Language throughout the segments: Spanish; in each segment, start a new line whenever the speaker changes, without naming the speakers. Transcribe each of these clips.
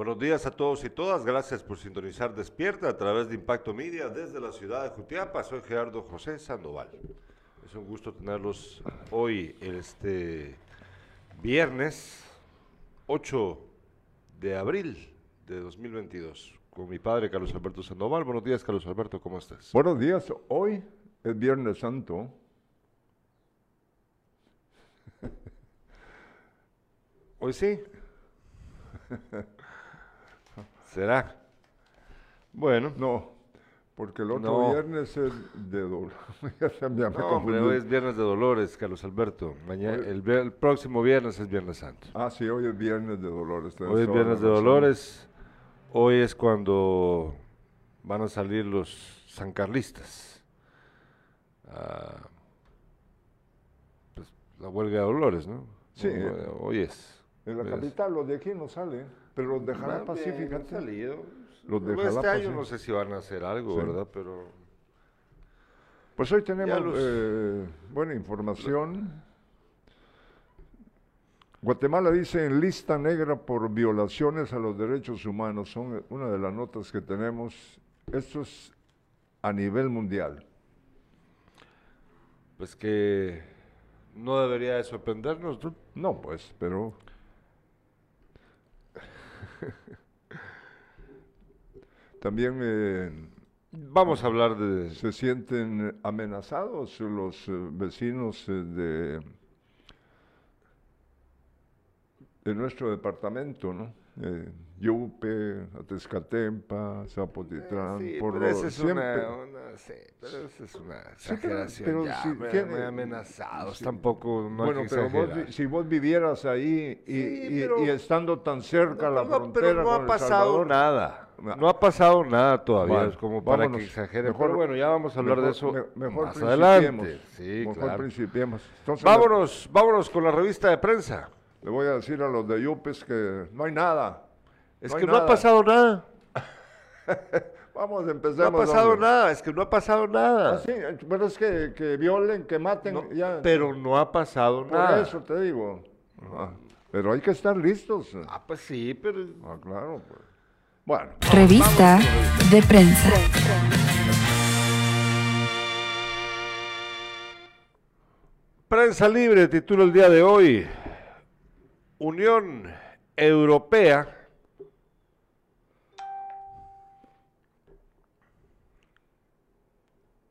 Buenos días a todos y todas. Gracias por sintonizar Despierta a través de Impacto Media desde la ciudad de Jutiapa. Soy Gerardo José Sandoval. Es un gusto tenerlos hoy, este viernes 8 de abril de 2022, con mi padre Carlos Alberto Sandoval. Buenos días, Carlos Alberto, ¿cómo estás?
Buenos días. Hoy es Viernes Santo.
Hoy sí. ¿Será? Bueno.
No, porque el otro
No.
viernes es de dolor.
No, hombre, hoy es Viernes de Dolores, Carlos Alberto. Mañana, el, próximo viernes es Viernes Santo.
Ah, sí, hoy es Viernes de Dolores.
Hoy es Viernes de. Dolores. Hoy es cuando van a salir los sancarlistas. Ah, pues, la huelga de Dolores, ¿no?
Sí.
Hoy, es.
En la capital, los de aquí no salen, pero los de Jalapa
Más
sí,
bien, salido.
Los
este año no sé si van a hacer algo,
Sí.
¿verdad? Pero
Pues hoy tenemos
los-
eh, buena información. Guatemala dice en lista negra por violaciones a los derechos humanos. Son una de las notas que tenemos. Esto es a nivel mundial.
pues que no debería de sorprendernos, ¿no?
No, pues, pero también eh,
Vamos a hablar de...
se sienten amenazados los eh, vecinos eh, de, de nuestro departamento, ¿no? Eh, Yupe, Atezcatempa, Zapotitlán,
Sí,
por
pero
lo-
esa es
siempre.
una, una- sí, pero esa es una exageración.
pero
ya,
si-
hombre,
¿quién-
muy amenazados,
sí.
tampoco no
bueno, pero vos, si vos vivieras ahí y, estando tan cerca a la
No, no,
frontera
pero no
con
ha pasado
Salvador,
nada.
No.
No ha pasado nada todavía,
Bueno,
es como para
vámonos.
que exageren.
Mejor-
pero bueno, ya vamos a hablar de eso
me- mejor
más adelante. Sí,
Mejor
claro.
principiemos. Entonces,
Vámonos, vámonos con la revista de prensa.
Le voy a decir a los de Yupes que no hay nada.
Es
No
que no ha pasado nada.
Vamos,
No
empecemos.
ha pasado
hombre.
nada, es que no ha pasado nada.
Ah, sí, pero es que, que violen, que maten.
No,
ya.
pero no ha pasado
Por
nada.
eso te digo. Ah, pero hay que estar listos.
Ah, pues sí, pero...
Ah, claro. Pues. Bueno,
Revista de prensa.
Prensa Libre titula el día de hoy, Unión Europea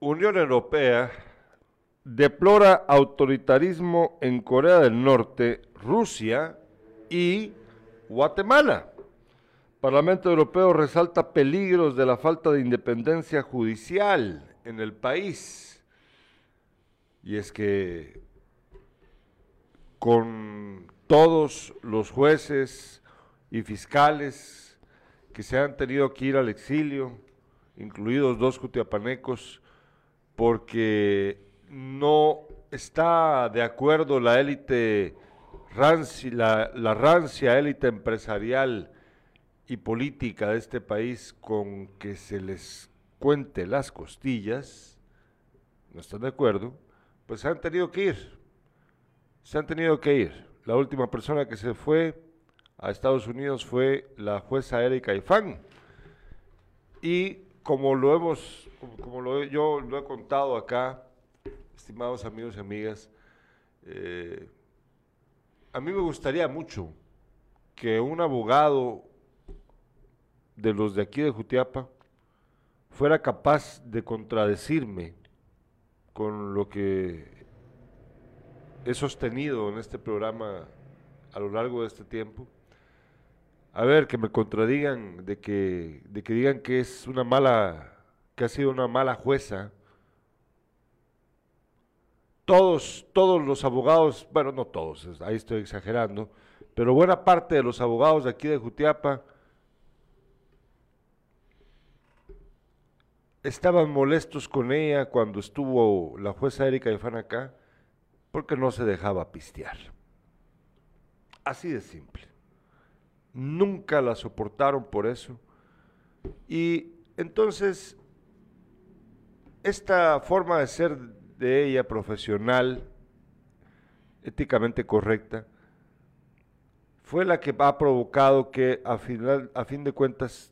Unión Europea deplora autoritarismo en Corea del Norte, Rusia y Guatemala. Parlamento Europeo resalta peligros de la falta de independencia judicial en el país. Y es que con todos los jueces y fiscales que se han tenido que ir al exilio, incluidos dos cutiapanecos, porque no está de acuerdo la élite ranci- la, la rancia élite empresarial y política de este país con que se les cuente las costillas, no están de acuerdo, pues se han tenido que ir. Se han tenido que ir. La última persona que se fue a Estados Unidos fue la jueza Erika Ifán. Y como lo hemos, yo lo he contado acá, estimados amigos y amigas, eh, a mí me gustaría mucho que un abogado de los de aquí de Jutiapa fuera capaz de contradecirme con lo que he sostenido en este programa a lo largo de este tiempo. A ver, que me contradigan, de que, de que digan que es una mala, que ha sido una mala jueza. Todos, todos los abogados, bueno, no todos, ahí estoy exagerando, pero buena parte de los abogados de aquí de Jutiapa estaban molestos con ella cuando estuvo la jueza Erika Ifán acá, porque no se dejaba pistear. Así de simple. Nunca la soportaron por eso. Y entonces, esta forma de ser de ella profesional, éticamente correcta, fue la que ha provocado que a, final, a fin de cuentas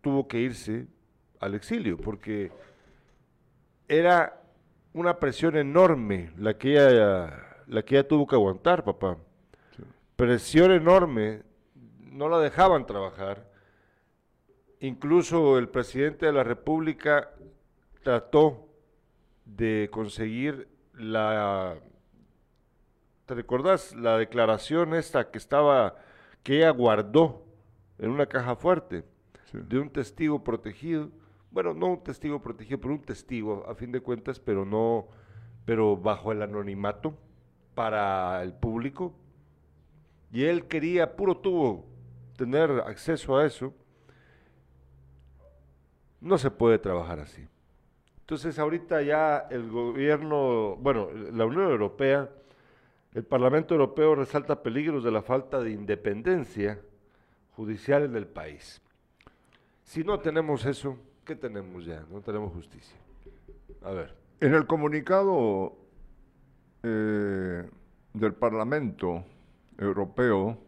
tuvo que irse al exilio, porque era una presión enorme la que ella, la que ella tuvo que aguantar, papá. Presión enorme, no la dejaban trabajar. Incluso el presidente de la República trató de conseguir la ¿Te recordás la declaración esta que estaba, que ella guardó en una caja fuerte de un testigo protegido? Bueno, no un testigo protegido, pero un testigo a fin de cuentas, pero no, pero bajo el anonimato para el público. Y él quería, puro tuvo, tener acceso a eso. No se puede trabajar así. Entonces ahorita ya el gobierno, bueno, la Unión Europea el Parlamento Europeo resalta peligros de la falta de independencia judicial en el país. Si no tenemos eso, ¿qué tenemos ya? No tenemos justicia. A ver.
En el comunicado eh, del Parlamento Europeo,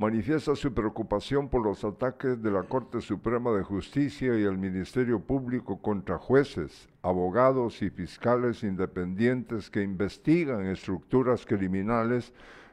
manifiesta su preocupación por los ataques de la Corte Suprema de Justicia y el Ministerio Público contra jueces, abogados y fiscales independientes que investigan estructuras criminales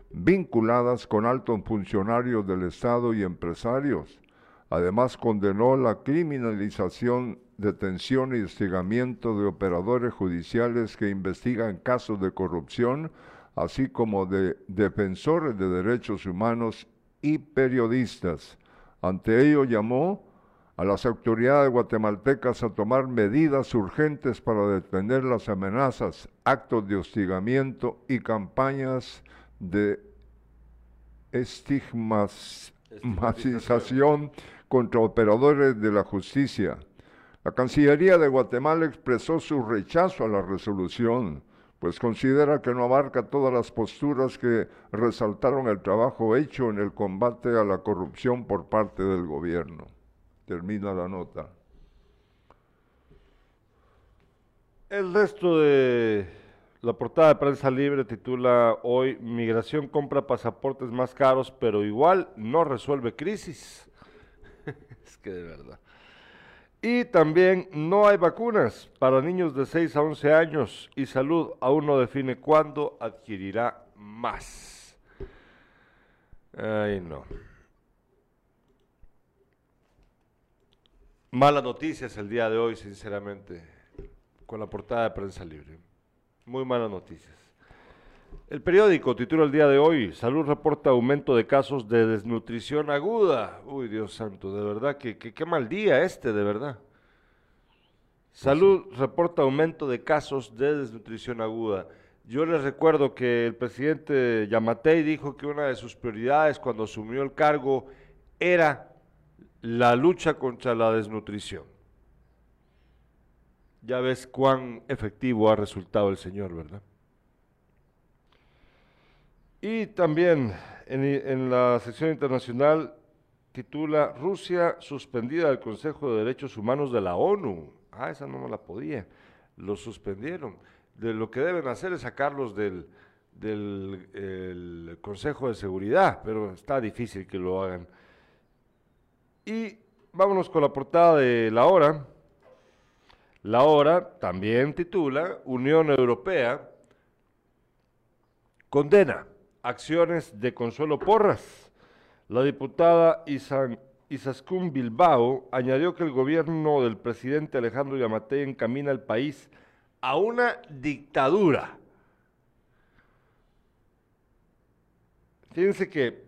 vinculadas con altos funcionarios del Estado y empresarios. Además, condenó la criminalización, detención y hostigamiento de operadores judiciales que investigan casos de corrupción, así como de defensores de derechos humanos y periodistas. Ante ello llamó a las autoridades guatemaltecas a tomar medidas urgentes para detener las amenazas, actos de hostigamiento y campañas de estigmatización contra operadores de la justicia. La Cancillería de Guatemala expresó su rechazo a la resolución pues considera que no abarca todas las posturas que resaltaron el trabajo hecho en el combate a la corrupción por parte del gobierno. Termina la nota.
El resto de la portada de prensa libre titula hoy Migración compra pasaportes más caros, pero igual no resuelve crisis. es que de verdad. Y también no hay vacunas para niños de 6 a 11 años y salud aún no define cuándo adquirirá más. Ay, no. Malas noticias el día de hoy, sinceramente, con la portada de prensa libre. Muy malas noticias. El periódico titula el día de hoy, Salud reporta aumento de casos de desnutrición aguda. Uy, Dios santo, de verdad, que, qué mal día este, de verdad. Salud reporta aumento de casos de desnutrición aguda. Yo les recuerdo que el presidente Yamatei dijo que una de sus prioridades cuando asumió el cargo era la lucha contra la desnutrición. Ya ves cuán efectivo ha resultado el señor, ¿verdad? Y también en, la sección internacional titula Rusia suspendida del Consejo de Derechos Humanos de la ONU. Ah, esa no me la podía. Lo suspendieron. De lo que deben hacer es sacarlos del, del Consejo de Seguridad, pero está difícil que lo hagan. Y vámonos con la portada de La Hora. La Hora también titula Unión Europea condena acciones de Consuelo Porras. La diputada Isaskun Bilbao añadió que el gobierno del presidente Alejandro Yamatei encamina al país a una dictadura. Fíjense que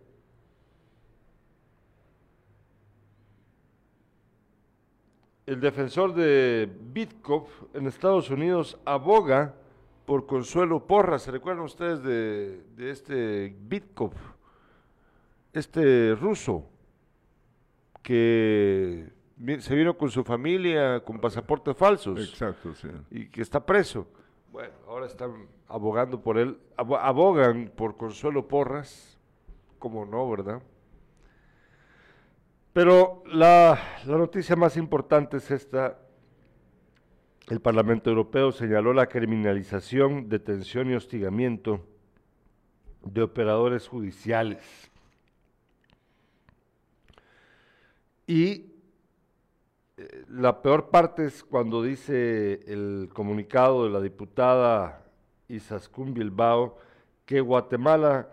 el defensor de Bitkov en Estados Unidos aboga por Consuelo Porras. ¿Se recuerdan ustedes de, este Bitkov? Este ruso que se vino con su familia con pasaportes falsos.
Exacto, sí.
Y que está preso. Bueno, ahora están abogando por él, abogan por Consuelo Porras, como no, ¿verdad? Pero la, la noticia más importante es esta, el Parlamento Europeo señaló la criminalización, detención y hostigamiento de operadores judiciales. Y eh, la peor parte es cuando dice el comunicado de la diputada Izaskun Bilbao que Guatemala,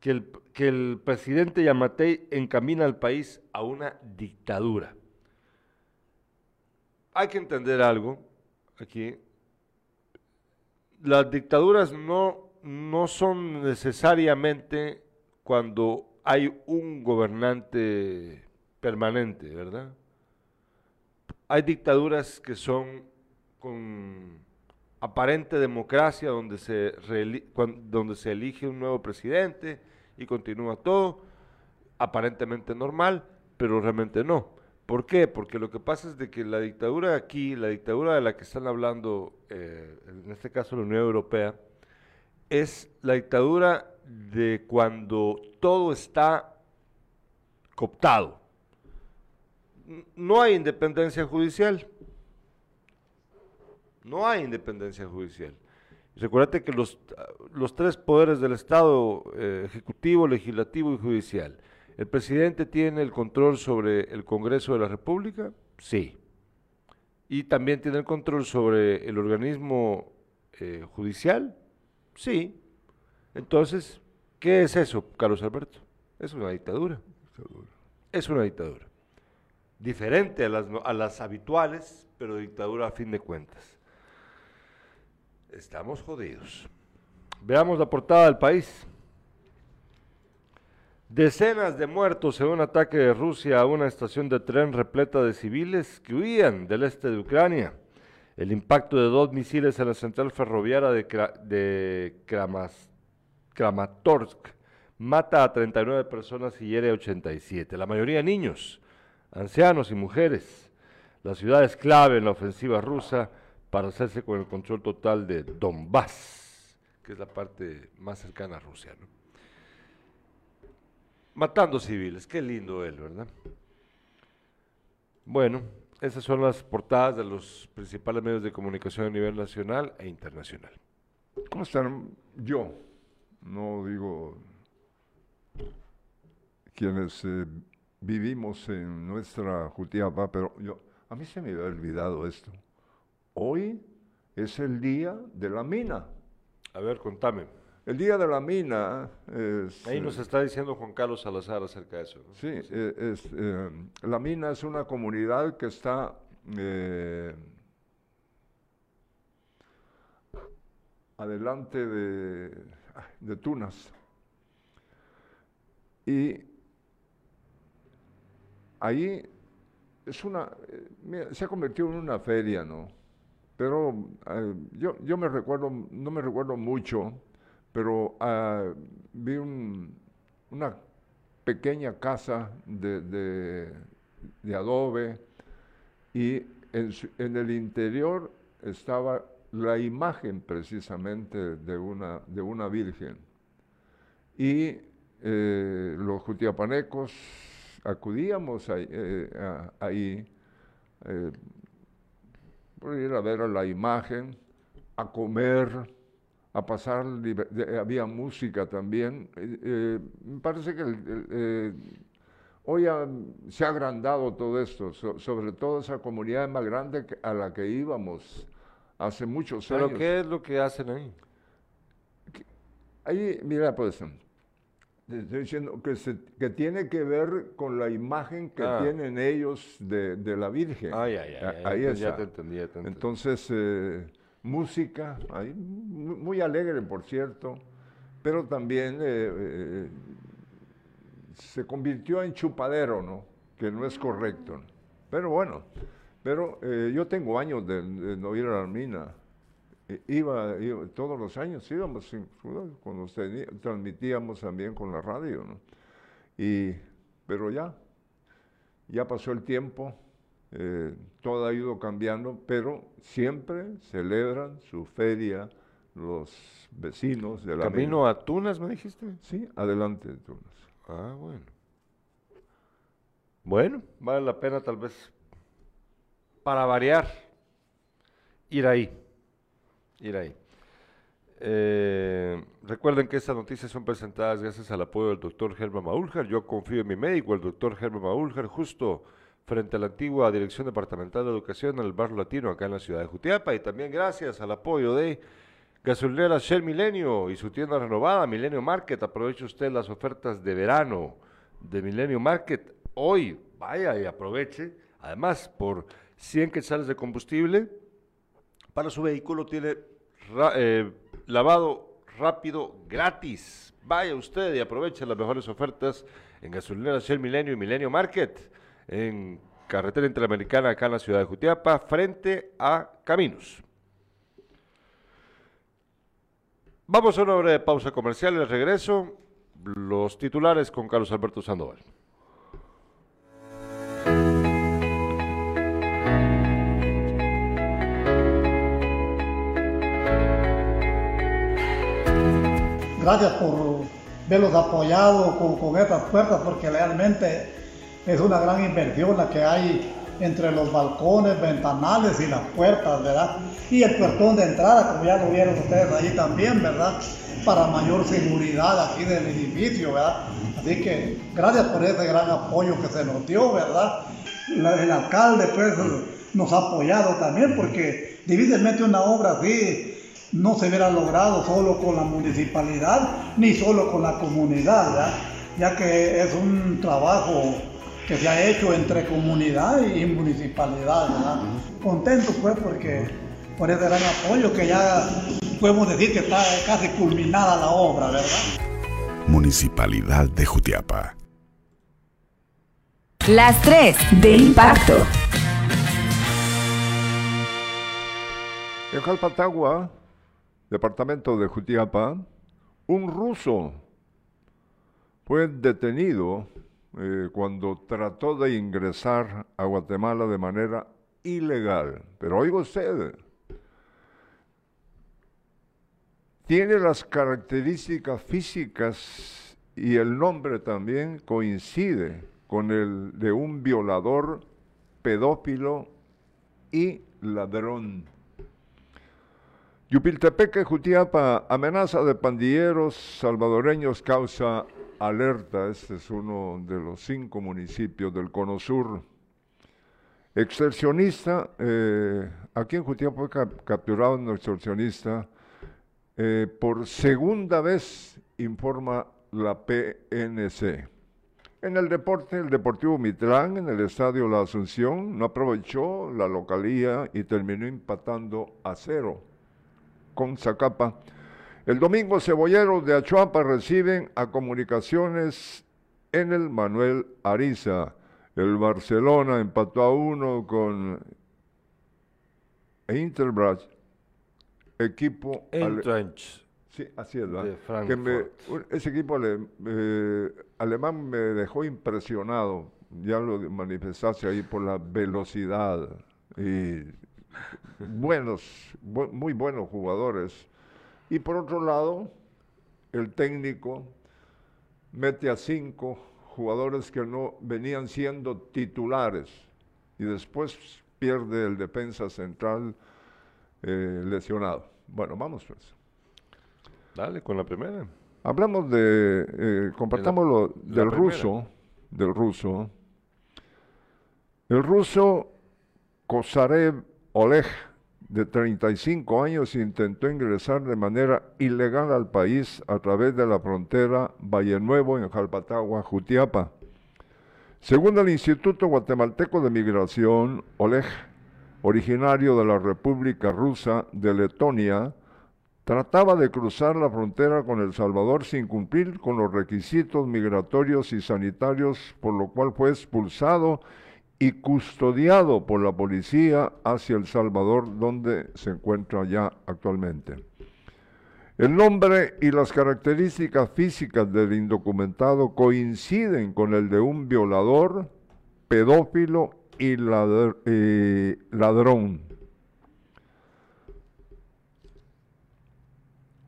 que el, que el presidente Yamatei encamina al país a una dictadura. Hay que entender algo, aquí. Las dictaduras no, no son necesariamente cuando hay un gobernante permanente, ¿verdad? Hay dictaduras que son con aparente democracia donde se, donde se elige un nuevo presidente y continúa todo, aparentemente normal, pero realmente no. ¿Por qué? Porque lo que pasa es de que la dictadura aquí, la dictadura de la que están hablando, eh, en este caso la Unión Europea, es la dictadura de cuando todo está cooptado. No hay independencia judicial. No hay independencia judicial. Recuérdate que los, los tres poderes del Estado, eh, ejecutivo, legislativo y judicial, ¿el presidente tiene el control sobre el Congreso de la República? Sí. ¿Y también tiene el control sobre el organismo eh, judicial? Sí. Entonces, ¿qué es eso, Carlos Alberto? Es una dictadura. Es una dictadura. Diferente a las, a las habituales, pero dictadura a fin de cuentas. Estamos jodidos. Veamos la portada del país. Decenas de muertos en un ataque de Rusia a una estación de tren repleta de civiles que huían del este de Ucrania. El impacto de dos misiles en la central ferroviaria de, Kramatorsk mata a 39 personas y hiere a 87, la mayoría niños, ancianos y mujeres. La ciudad es clave en la ofensiva rusa para hacerse con el control total de Donbass, que es la parte más cercana a Rusia. Matando civiles, qué lindo él, ¿verdad? Bueno, esas son las portadas de los principales medios de comunicación a nivel nacional e internacional.
¿Cómo están? Yo, no digo quienes eh, vivimos en nuestra Jutiapa, pero yo, a mí se me había olvidado esto. Hoy es el día de la mina.
A ver, contame.
El día de la mina es...
Ahí nos está diciendo Juan Carlos Salazar acerca de eso.
Sí, eh, es, eh, la mina es una comunidad que está eh, adelante de, de Tunas. Y ahí es una, se ha convertido en una feria, ¿no? Pero eh, yo, yo me recuerdo, no me recuerdo mucho, pero uh, vi una pequeña casa de, de, adobe y en, en, el interior estaba la imagen precisamente de una, de una virgen. Y eh, los jutiapanecos acudíamos ahí, eh, ahí por ir a ver la imagen, a comer, a pasar, había música también. Eh, eh, me parece que eh, hoy se ha agrandado todo esto, sobre todo esa comunidad más grande a la que íbamos hace muchos años.
¿Pero qué es lo que hacen ahí?
Ahí, mira, pues, estoy diciendo que, que tiene que ver con la imagen que ah. tienen ellos de, la Virgen.
Ay, ay, ay, ahí Ya te entendí,
Entonces, eh, música, ahí, muy alegre, por cierto, pero también eh, eh, se convirtió en chupadero, ¿no? Que no es correcto. Pero bueno, pero yo tengo años de, no ir a la mina eh, iba, todos los años íbamos, cuando transmitíamos también con la radio, ¿no? Y, pero ya, ya pasó el tiempo, eh, todo ha ido cambiando, pero siempre celebran su feria los vecinos de la
¿Camino a Tunas, me dijiste?
Sí, adelante de Tunas.
Ah, bueno. Bueno, vale la pena tal vez, para variar, ir ahí ir ahí. Eh, recuerden que estas noticias son presentadas gracias al apoyo del doctor Germán Maúljar. Yo confío en mi médico, el doctor Germán Maúljar, justo frente a la antigua Dirección Departamental de Educación en el Barrio Latino, acá en la ciudad de Jutiapa. Y también gracias al apoyo de Gasolinera Shell Milenio y su tienda renovada, Milenio Market. Aproveche usted las ofertas de verano de Milenio Market. Hoy, vaya y aproveche. Además, por 100 quetzales de combustible, para su vehículo tiene eh, lavado rápido gratis. Vaya usted y aproveche las mejores ofertas en Gasolinera Shell Milenio y Milenio Market en carretera interamericana acá en la ciudad de Jutiapa, frente a Caminos. Vamos a una breve pausa comercial y al regreso los titulares con Carlos Alberto Sandoval.
Gracias por verlos apoyados con, con estas puertas porque realmente es una gran inversión la que hay entre los balcones, ventanales y las puertas, ¿verdad? Y el puertón de entrada, como ya lo vieron ustedes ahí también, ¿verdad? Para mayor seguridad aquí del edificio, ¿verdad? Así que gracias por ese gran apoyo que se nos dio, ¿verdad? el alcalde pues nos ha apoyado también porque difícilmente una obra así no se hubiera logrado solo con la municipalidad ni solo con la comunidad, ¿verdad? ya que es un trabajo que se ha hecho entre comunidad y municipalidad, ¿verdad? Contento pues porque por ese gran apoyo que ya podemos decir que está casi culminada la obra, ¿verdad?
Municipalidad de Jutiapa.
Las tres de impacto.
En Jalpatagua, departamento de Jutiapa, un ruso fue detenido eh, cuando trató de ingresar a Guatemala de manera ilegal. Pero oiga usted, tiene las características físicas y el nombre también coincide con el de un violador, pedófilo y ladrón. Yupiltepeque, Jutiapa, amenaza de pandilleros salvadoreños causa alerta. Este es uno de los cinco municipios del Cono Sur. Extorsionista, eh, aquí en Jutiapa fue capturado un extorsionista eh, por segunda vez, informa la PNC. En el deporte, el Deportivo Mitrán, en el Estadio La Asunción, no aprovechó la localía y terminó empatando a cero con Zacapa. El domingo cebolleros de Achuapa reciben a comunicaciones en el Manuel Ariza. El Barcelona empató a uno con Interbras, equipo Sí, así es, ¿verdad? ese equipo eh, alemán me dejó impresionado, ya lo manifestaste ahí por la velocidad. Y buenos, muy buenos jugadores y por otro lado, el técnico mete a cinco jugadores que no venían siendo titulares y después pierde el defensa central eh, lesionado. Bueno, vamos pues.
Dale, con la primera.
Hablamos de, eh, compartamos lo del ruso, del ruso. El ruso Kosarev Oleg de 35 años intentó ingresar de manera ilegal al país a través de la frontera Valle Nuevo en Jalpatagua, Jutiapa. Según el Instituto Guatemalteco de Migración, Oleg, originario de la República Rusa de Letonia, trataba de cruzar la frontera con El Salvador sin cumplir con los requisitos migratorios y sanitarios, por lo cual fue expulsado y custodiado por la policía hacia El Salvador, donde se encuentra ya actualmente. El nombre y las características físicas del indocumentado coinciden con el de un violador, pedófilo y ladrón.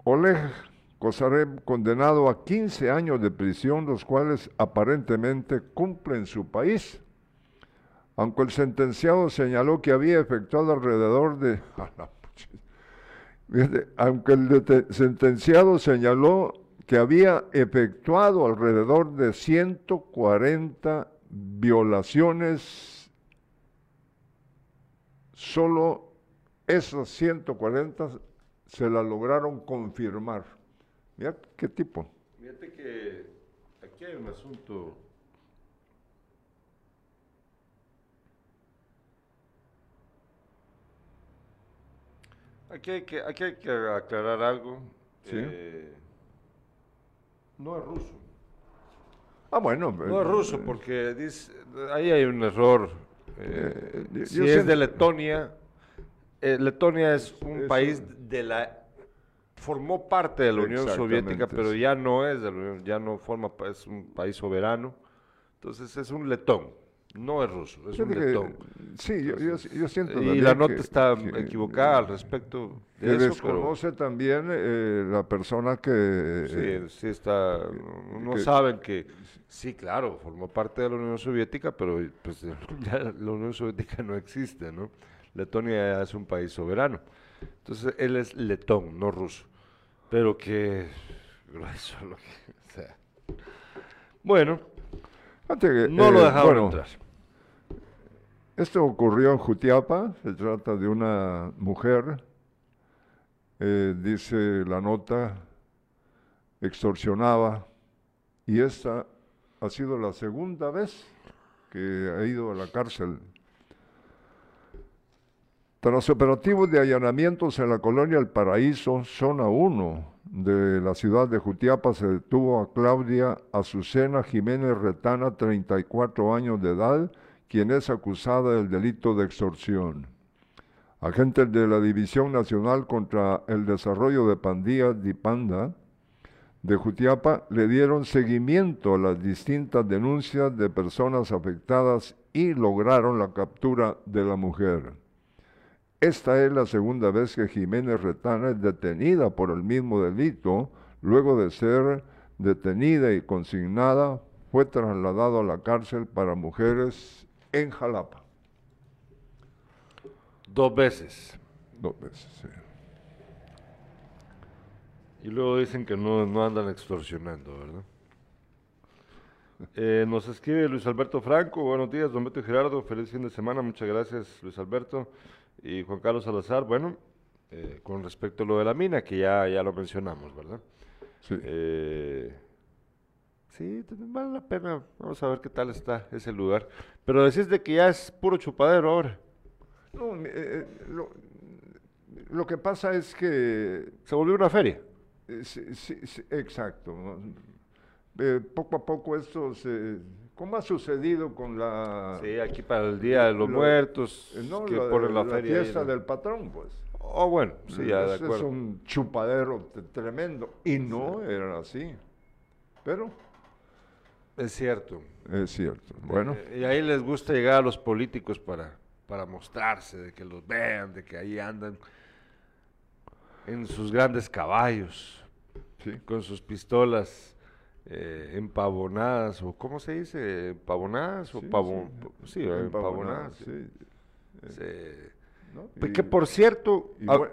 Oleg Kosarev, condenado a 15 años de prisión, los cuales aparentemente cumple en su país, aunque el sentenciado señaló que había efectuado alrededor de Fíjate, aunque el sentenciado señaló que había efectuado alrededor de 140 violaciones, solo esas 140 se la lograron confirmar. Mira qué tipo.
Fíjate que aquí hay un asunto. Aquí hay que, aquí hay que aclarar algo.
Sí.
Eh, no es ruso.
Ah, bueno.
No es
eh,
ruso porque dice, ahí hay un error. eh,
Eh,
si
yo
es
siento-
de Letonia, eh, Letonia es un país de la formó parte de la Unión Soviética, pero ya no es de la Unión, ya no forma, es un país soberano. Entonces es un letón, no es ruso, es un
fíjate que-
letón.
sí, yo, yo- yo siento
Y la nota
que-
está
que-
equivocada al respecto
que
de eso, pero
desconoce también eh, la persona que... eh,
sí, sí está, no
que-
saben que, sí, claro, formó parte de la Unión Soviética, pero pues ya la Unión Soviética no existe, ¿no? Letonia es un país soberano. Entonces él es letón, no ruso. Pero que grueso lo que o sea. Bueno,
que,
no lo
eh,
dejaron
bueno,
entrar.
Esto ocurrió en Jutiapa, se trata de una mujer, eh, dice la nota, extorsionaba, y esta ha sido la segunda vez que ha ido a la cárcel. Tras operativos de allanamientos en la colonia El Paraíso, zona 1 de la ciudad de Jutiapa, se detuvo a Claudia Azucena Jiménez Retana, 34 años de edad, quien es acusada del delito de extorsión. Agentes de la División Nacional contra el Desarrollo de Pandillas, DIPANDA, de Jutiapa le dieron seguimiento a las distintas denuncias de personas afectadas y lograron la captura de la mujer. Esta es la segunda vez que Jiménez Retana es detenida por el mismo delito. Luego de ser detenida y consignada, fue trasladado a la cárcel para mujeres en Jalapa.
Dos veces.
Dos veces, sí.
Y luego dicen que no, no andan extorsionando, ¿verdad? Eh, nos escribe Luis Alberto Franco, buenos días, don Beto y Gerardo, feliz fin de semana, muchas gracias Luis Alberto. Y Juan Carlos Salazar, bueno, eh, con respecto a lo de la mina, que ya, ya lo mencionamos, ¿verdad?
Sí.
Eh, sí, vale la pena, vamos a ver qué tal está ese lugar. Pero decís de que ya es puro chupadero ahora,
No, eh, eh, lo, lo que pasa es que
se volvió una feria.
Eh, Sí, sí, sí, exacto. Eh, poco a poco esto se... ¿Cómo ha sucedido con la...
Sí, aquí para el Día de los
Lo-
Muertos,
no,
que
la,
ponen la,
la
feria. ahí,
fiesta
¿no?
del patrón, pues?
Oh, bueno, sí, ya de acuerdo.
Es un chupadero tremendo. Y no era así. Pero
Es cierto.
es cierto. Bueno,
Eh, y ahí les gusta llegar a los políticos para, para mostrarse, de que los vean, de que ahí andan en sus grandes caballos,
sí.
con sus pistolas eh, empavonadas, o ¿cómo se dice? ¿Empavonadas o
Sí,
pavon-
sí.
Sí, empavonadas.
sí. ¿no?
Pues
Y-
que por cierto,
y,
ah,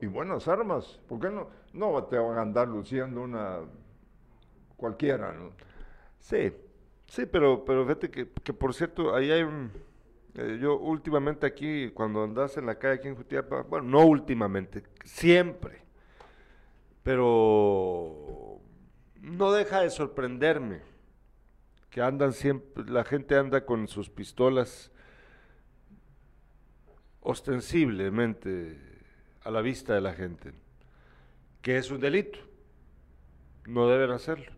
y buenas armas. ¿Por qué no? No te van a andar luciendo una cualquiera, ¿no?
Sí, sí, pero, pero fíjate que, que por cierto, ahí hay un... eh, yo últimamente aquí, cuando andas en la calle aquí en Jutiapa, bueno, no últimamente, siempre, pero no deja de sorprenderme que andan siempre, la gente anda con sus pistolas ostensiblemente a la vista de la gente, que es un delito, no deben hacerlo.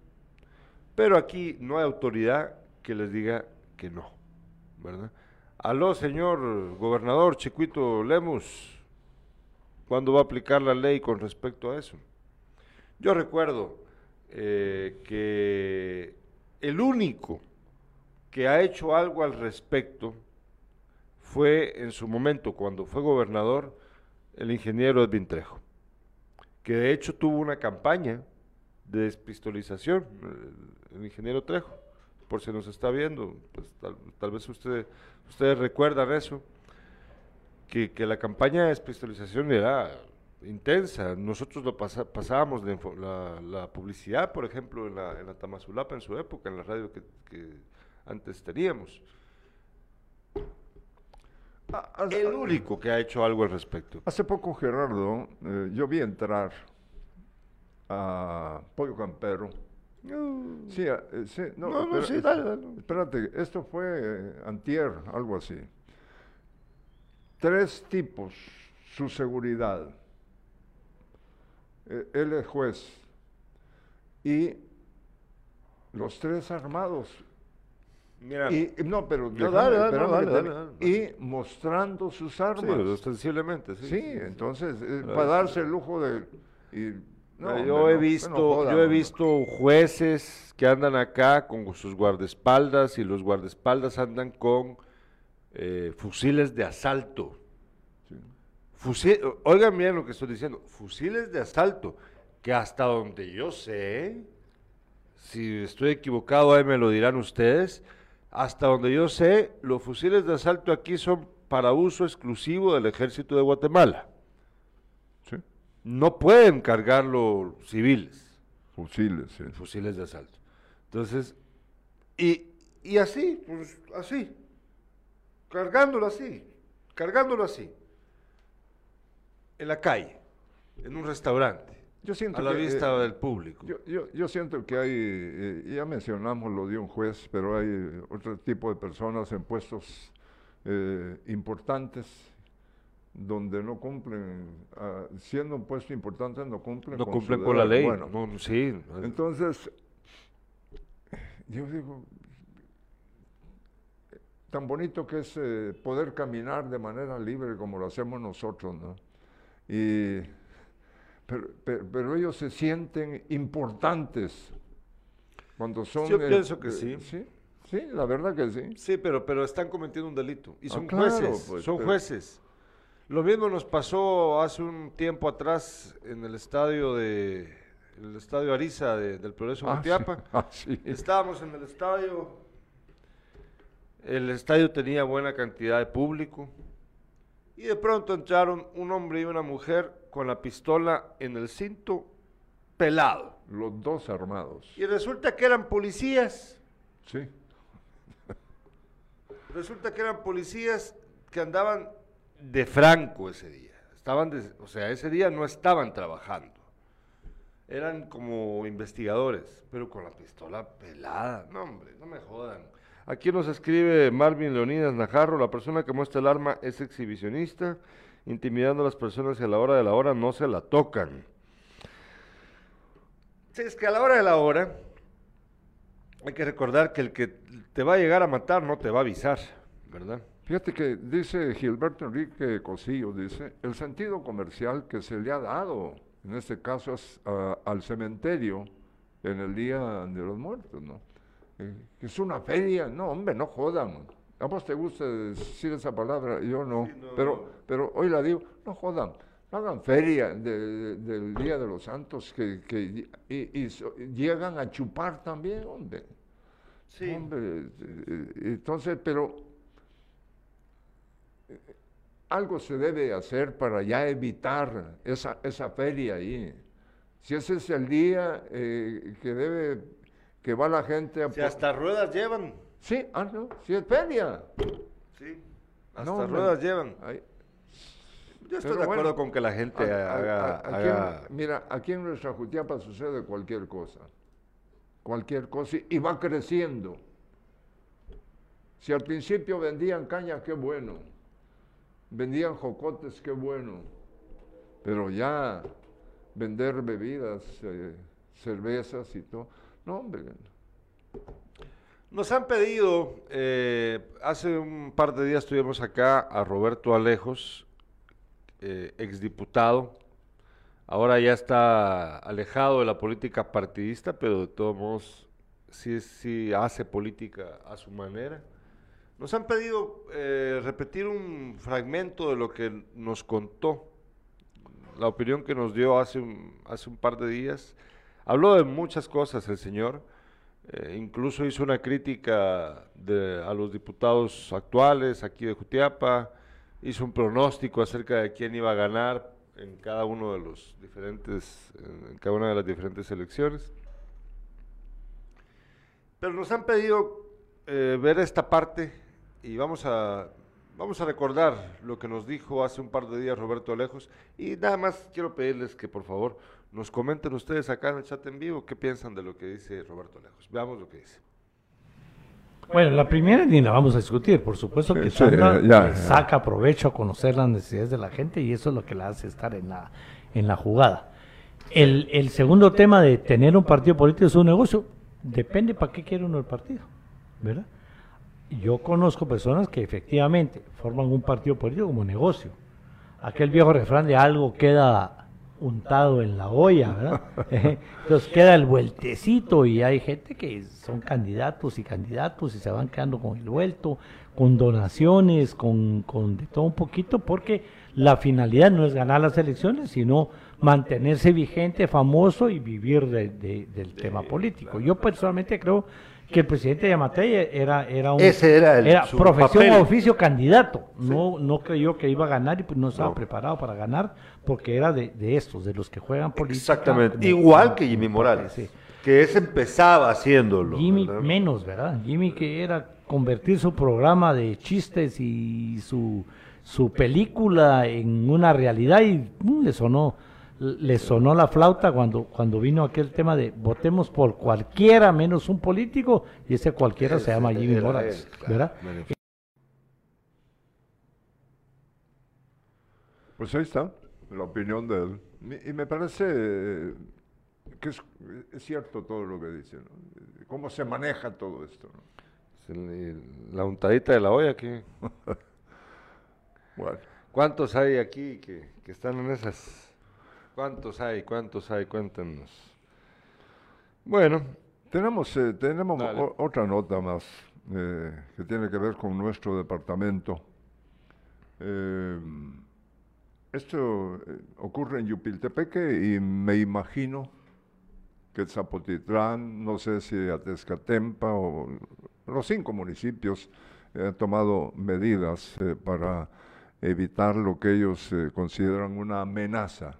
Pero aquí no hay autoridad que les diga que no, ¿verdad? Aló, señor gobernador Chiquito Lemus, ¿cuándo va a aplicar la ley con respecto a eso? Yo recuerdo eh, que el único que ha hecho algo al respecto fue en su momento, cuando fue gobernador, el ingeniero Edwin Trejo, que de hecho tuvo una campaña de despistolización, el, ingeniero Trejo, por si nos está viendo, pues tal, tal vez usted, ustedes recuerdan eso, que, que la campaña de despistolización era intensa. Nosotros lo pasa- pasábamos la, la publicidad, por ejemplo, en la, en la Tamazulapa en su época, en la radio que, que antes teníamos.
Hace-
El único que ha hecho algo al respecto.
Hace poco, Gerardo, eh, yo vi entrar a Pollo Campero. Sí, a- eh, sí, no,
No, no,
espera-
sí, dale, dale.
Espérate, esto fue eh, antier, algo así. Tres tipos, su seguridad. Eh, él es juez. Y los tres armados.
Mira,
Y, no, pero
no,
y mostrando sus
sí,
armas.
ostensiblemente, sí.
Sí,
sí, sí.
entonces, eh, para darse el lujo de... y- no,
yo
hombre,
he
no,
visto,
no joda,
yo he visto jueces que andan acá con sus guardaespaldas y los guardaespaldas andan con eh, fusiles de asalto.
Sí.
Fusi- oigan bien lo que estoy diciendo, fusiles de asalto, que hasta donde yo sé, si estoy equivocado ahí me lo dirán ustedes, hasta donde yo sé, los fusiles de asalto aquí son para uso exclusivo del ejército de Guatemala. No pueden cargarlo civiles
fusiles, sí.
fusiles de asalto. Entonces, y, y así, pues así, cargándolo así, cargándolo así, en la calle, en un restaurante,
Yo siento
a la
que,
vista
eh,
del público.
Yo, yo, yo siento que hay, eh, ya mencionamos lo de un juez, pero hay otro tipo de personas en puestos eh, importantes donde no cumplen, ah, siendo un puesto importante, no cumplen
no
con
cumplen con la ley.
Bueno,
no, sí,
entonces, yo digo, tan bonito que es eh, poder caminar de manera libre como lo hacemos nosotros, ¿no? Y, pero, pero- pero ellos se sienten importantes cuando son...
Yo
eh,
pienso que
eh,
sí.
Sí, sí, la verdad que sí.
Sí, pero, pero están cometiendo un delito. Y
Ah,
son
claro,
jueces,
pues,
son
pero-
jueces. Lo mismo nos pasó hace un tiempo atrás en el estadio de el estadio Ariza de- del Progreso
Ah, sí.
Jutiapa.
Ah, sí.
Estábamos en el estadio. El estadio tenía buena cantidad de público. Y de pronto entraron un hombre y una mujer con la pistola en el cinto pelado.
Los dos armados.
Y resulta que eran policías.
Sí.
Resulta que eran policías que andaban de franco ese día. Estaban de- o sea, ese día no estaban trabajando. Eran como investigadores, pero con la pistola pelada. No, hombre, no me jodan. Aquí nos escribe Marvin Leonidas Najarro, la persona que muestra el arma es exhibicionista, intimidando a las personas y a la hora de la hora no se la tocan. Sí, es que a la hora de la hora hay que recordar que el que te va a llegar a matar no te va a avisar, ¿verdad?
Fíjate que dice Gilberto Enrique Cosillo, dice, el sentido comercial que se le ha dado, en este caso es, ah, al cementerio en el Día de los Muertos, ¿no? Eh, que es una feria, no, hombre, no jodan. A vos te gusta decir esa palabra, yo no,
Sí, no,
pero,
no.
pero hoy la digo, no jodan. No hagan feria de- de- del Día de los Santos que, que y, y so- llegan a chupar también, hombre. Hombre, eh, eh, entonces, pero algo se debe hacer para ya evitar esa, esa feria ahí. Si ese es el día eh, que debe, que va la gente a...
Si hasta ruedas llevan.
Sí, ah, no, si es feria.
Sí. Hasta
No,
ruedas llevan.
Ay,
Yo estoy
Pero
de acuerdo
bueno,
con que la gente
a-
haga...
a- aquí
haga-
en- mira, aquí en nuestra Jutiapa sucede cualquier cosa. Cualquier cosa y- y va creciendo. Si al principio vendían caña, qué bueno. Vendían jocotes, qué bueno. Pero ya vender bebidas, eh, cervezas y todo. No, hombre.
Nos han pedido, eh, hace un par de días tuvimos acá a Roberto Alejos, eh, exdiputado, ahora ya está alejado de la política partidista, pero de todos modos sí, sí hace política a su manera. Nos han pedido eh, repetir un fragmento de lo que nos contó, la opinión que nos dio hace un, hace un par de días. Habló de muchas cosas el señor, eh, incluso hizo una crítica de- a los diputados actuales aquí de Jutiapa, hizo un pronóstico acerca de quién iba a ganar en cada uno de los diferentes, en cada una de las diferentes elecciones. Pero nos han pedido eh, ver esta parte y vamos a, vamos a recordar lo que nos dijo hace un par de días Roberto Lejos. Y nada más quiero pedirles que por favor nos comenten ustedes acá en el chat en vivo qué piensan de lo que dice Roberto Lejos. Veamos lo que dice.
Bueno, la primera ni la vamos a discutir, por supuesto que
Sí,
Sandra
ya, ya.
saca provecho a conocer las necesidades de la gente y eso es lo que la hace estar en la, en la jugada. El, el segundo tema de tener un partido político es un negocio, depende para qué quiere uno el partido, ¿verdad? Yo conozco personas que efectivamente forman un partido político como negocio. Aquel viejo refrán de algo queda untado en la olla, ¿verdad? Entonces queda el vueltecito y hay gente que son candidatos y candidatos y se van quedando con el vuelto, con donaciones, con, con de todo un poquito, porque la finalidad no es ganar las elecciones, sino mantenerse vigente, famoso y vivir de- de- del tema político. Yo personalmente creo que el presidente Yamatei era, era un
Ese era el-
profesión
papel.
o oficio candidato. No, no creyó que iba a ganar y pues no estaba
No.
preparado para ganar porque era de, de estos, de los que juegan política.
Exactamente.
como-
Igual
como-
que Jimmy Morales.
sí.
Que ese empezaba haciéndolo.
Jimmy
¿verdad?
menos, ¿verdad? Jimmy que era convertir su programa de chistes y su, su película en una realidad y mm, le sonó le sonó la flauta cuando cuando vino aquel tema de votemos por cualquiera menos un político y ese cualquiera se llama Jimmy Morales,
él, claro.
¿verdad?
Pues ahí está, la opinión de él. Y me parece eh, que es, es cierto todo lo que dice, ¿no? Cómo se maneja todo esto,
la untadita de la olla aquí.
Bueno,
¿Cuántos hay aquí que, que están en esas? ¿Cuántos hay? ¿Cuántos hay? Cuéntenos. Bueno,
tenemos, eh, tenemos o- otra nota más eh, que tiene que ver con nuestro departamento. Eh, esto eh, ocurre en Yupiltepeque y me imagino que Zapotitlán, no sé si Atezcatempa o los cinco municipios han tomado medidas para evitar lo que ellos consideran una amenaza.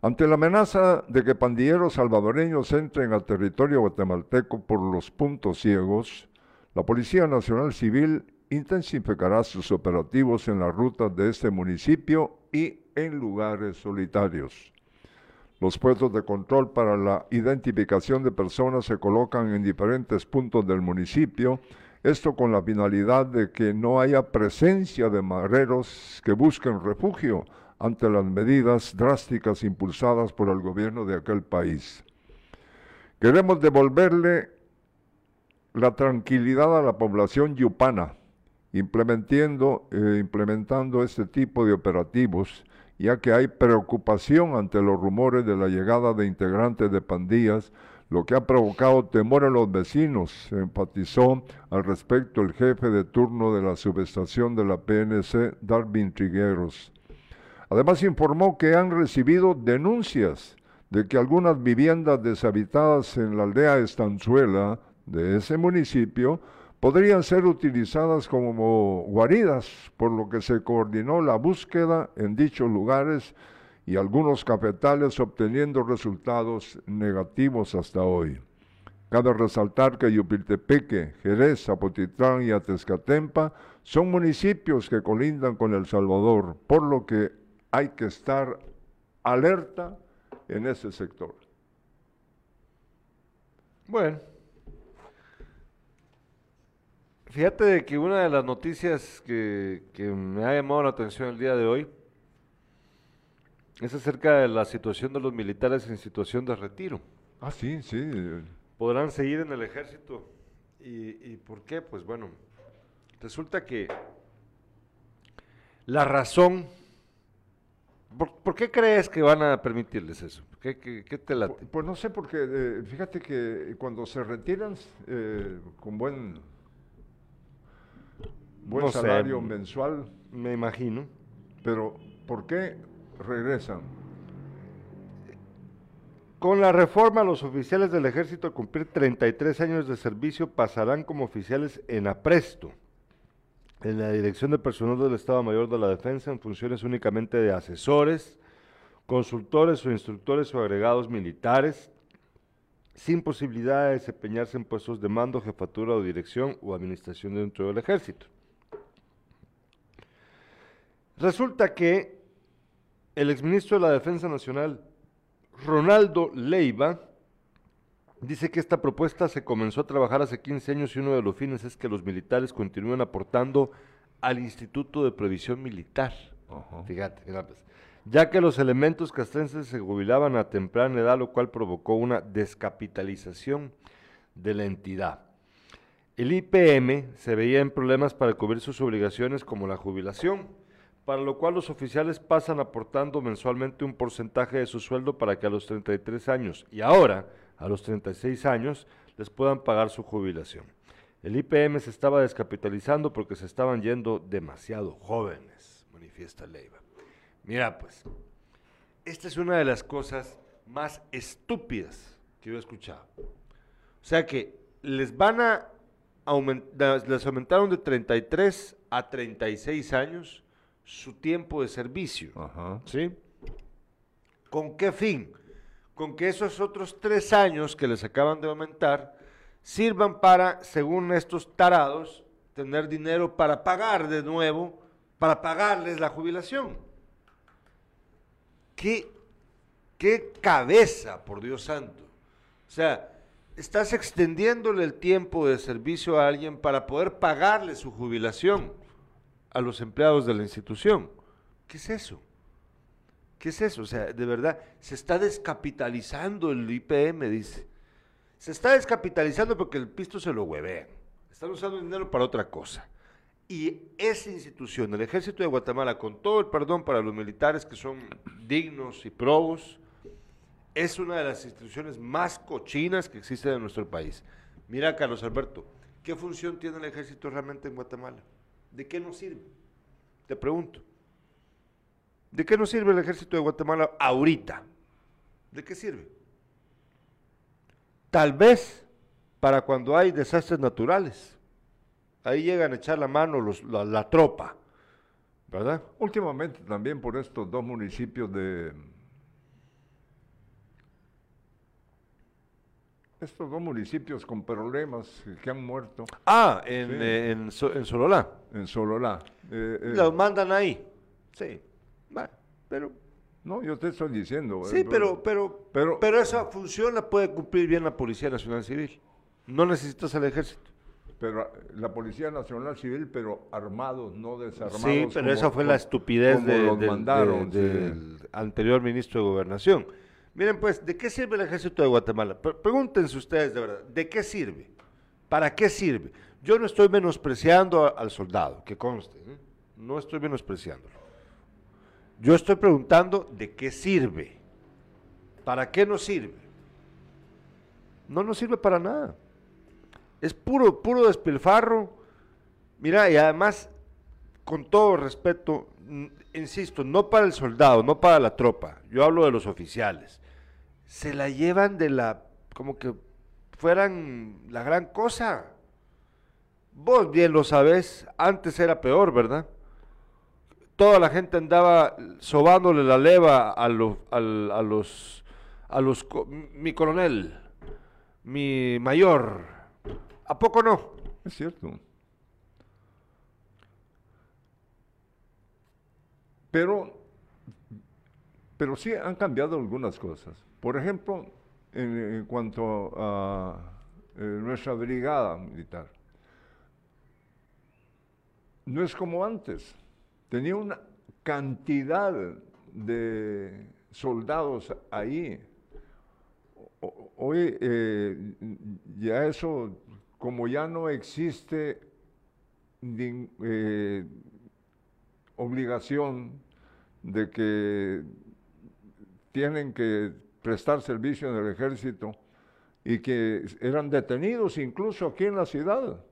Ante la amenaza de que pandilleros salvadoreños entren al territorio guatemalteco por los puntos ciegos, la Policía Nacional Civil intensificará sus operativos en las rutas de este municipio y en lugares solitarios. Los puestos de control para la identificación de personas se colocan en diferentes puntos del municipio, esto con la finalidad de que no haya presencia de mareros que busquen refugio ante las medidas drásticas impulsadas por el gobierno de aquel país. Queremos devolverle la tranquilidad a la población yupana, implementando, eh, implementando este tipo de operativos, ya que hay preocupación ante los rumores de la llegada de integrantes de pandillas, lo que ha provocado temor a los vecinos, enfatizó al respecto el jefe de turno de la subestación de la PNC, Darwin Trigueros. Además informó que han recibido denuncias de que algunas viviendas deshabitadas en la aldea Estanzuela de ese municipio podrían ser utilizadas como guaridas, por lo que se coordinó la búsqueda en dichos lugares y algunos cafetales obteniendo resultados negativos hasta hoy. Cabe resaltar que Yupiltepeque, Jerez, Zapotitlán y Atezcatempa son municipios que colindan con El Salvador, por lo que hay que estar alerta en ese sector.
Bueno. Fíjate de que una de las noticias que, que me ha llamado la atención el día de hoy es acerca de la situación de los militares en situación de retiro.
Ah, sí, sí.
Podrán seguir en el ejército. ¿Y, y por qué? Pues bueno, resulta que la razón... ¿Por, por qué crees que van a permitirles eso? ¿Qué, qué- qué te late?
Pu- Pues no sé, porque eh, fíjate que cuando se retiran eh, con buen, buen
No sé.
salario mensual,
Me imagino.
pero ¿por qué regresan?
Con la reforma, los oficiales del ejército al cumplir 33 años de servicio pasarán como oficiales en apresto en la Dirección de Personal del Estado Mayor de la Defensa en funciones únicamente de asesores consultores o instructores o agregados militares, sin posibilidad de desempeñarse en puestos de mando, jefatura o dirección o administración dentro del ejército. Resulta que el exministro de la Defensa Nacional, Ronaldo Leiva, dice que esta propuesta se comenzó a trabajar hace 15 años y uno de los fines es que los militares continúen aportando al Instituto de Previsión Militar. Fíjate, fíjate, ya que los elementos castrenses se jubilaban a temprana edad, lo cual provocó una descapitalización de la entidad. El IPM se veía en problemas para cubrir sus obligaciones como la jubilación, para lo cual los oficiales pasan aportando mensualmente un porcentaje de su sueldo para que a los 33 años y ahora a los 36 años les puedan pagar su jubilación. El IPM se estaba descapitalizando porque se estaban yendo demasiado jóvenes, manifiesta Leiva. Mira, pues, esta es una de las cosas más estúpidas que yo he escuchado. O sea que les van a aumentar, les aumentaron de 33 a 36 años su tiempo de servicio. ¿Sí? ¿Con qué fin? Con que esos otros tres años que les acaban de aumentar sirvan para, según estos tarados, tener dinero para pagar de nuevo, para pagarles la jubilación. ¿Qué, qué cabeza, por Dios santo? O sea, estás extendiéndole el tiempo de servicio a alguien para poder pagarle su jubilación a los empleados de la institución. ¿Qué es eso? ¿Qué es eso? O sea, de verdad, se está descapitalizando el IPM, dice. Se está descapitalizando porque el pisto se lo huevean. Están usando dinero para otra cosa. Y esa institución, el Ejército de Guatemala, con todo el perdón para los militares que son dignos y probos, es una de las instituciones más cochinas que existen en nuestro país. Mira, Carlos Alberto, ¿qué función tiene el ejército realmente en Guatemala? ¿De qué nos sirve? Te pregunto. ¿De qué nos sirve el ejército de Guatemala ahorita? ¿De qué sirve? Tal vez para cuando hay desastres naturales. Ahí llegan a echar la mano los, la, la tropa, ¿verdad?
Últimamente también por estos dos municipios de... Estos dos municipios con problemas que han muerto
Ah, en,
Sí.
eh, en, So- en Sololá.
en Sololá. Eh, eh,
Los mandan ahí. Sí. Va, pero
no, yo te estoy diciendo.
Sí,
eh,
pero, pero,
pero-
pero, esa función la puede cumplir bien la Policía Nacional Civil. No necesitas al ejército.
Pero eh, la Policía Nacional Civil, pero armados, no desarmados.
Sí, pero
como-
esa fue la estupidez de-
los
del-
mandaron,
de-
sí.
del anterior ministro de Gobernación. Miren, pues, ¿de qué sirve el ejército de Guatemala? Pre- Pregúntense ustedes de verdad, ¿de qué sirve? ¿Para qué sirve? Yo no estoy menospreciando a- al soldado, que conste, ¿eh? no estoy menospreciándolo. Yo estoy preguntando de qué sirve. ¿Para qué nos sirve? No nos sirve para nada. Es puro, puro despilfarro. Mira, y además, con todo respeto, insisto, no para el soldado, no para la tropa, yo hablo de los oficiales. Se la llevan de la, como que fueran la gran cosa. Vos bien lo sabés, antes era peor, ¿verdad? Toda la gente andaba sobándole la leva a al- a los, a los, mi coronel, mi mayor. ¿A poco no?
Es cierto. Pero, pero sí han cambiado algunas cosas. Por ejemplo, en, en cuanto a eh, nuestra brigada militar. No es como antes. Tenía una cantidad de soldados ahí. Hoy eh, ya eso, como ya no existe eh, obligación de que tienen que prestar servicio en el ejército y que eran detenidos incluso aquí en la ciudad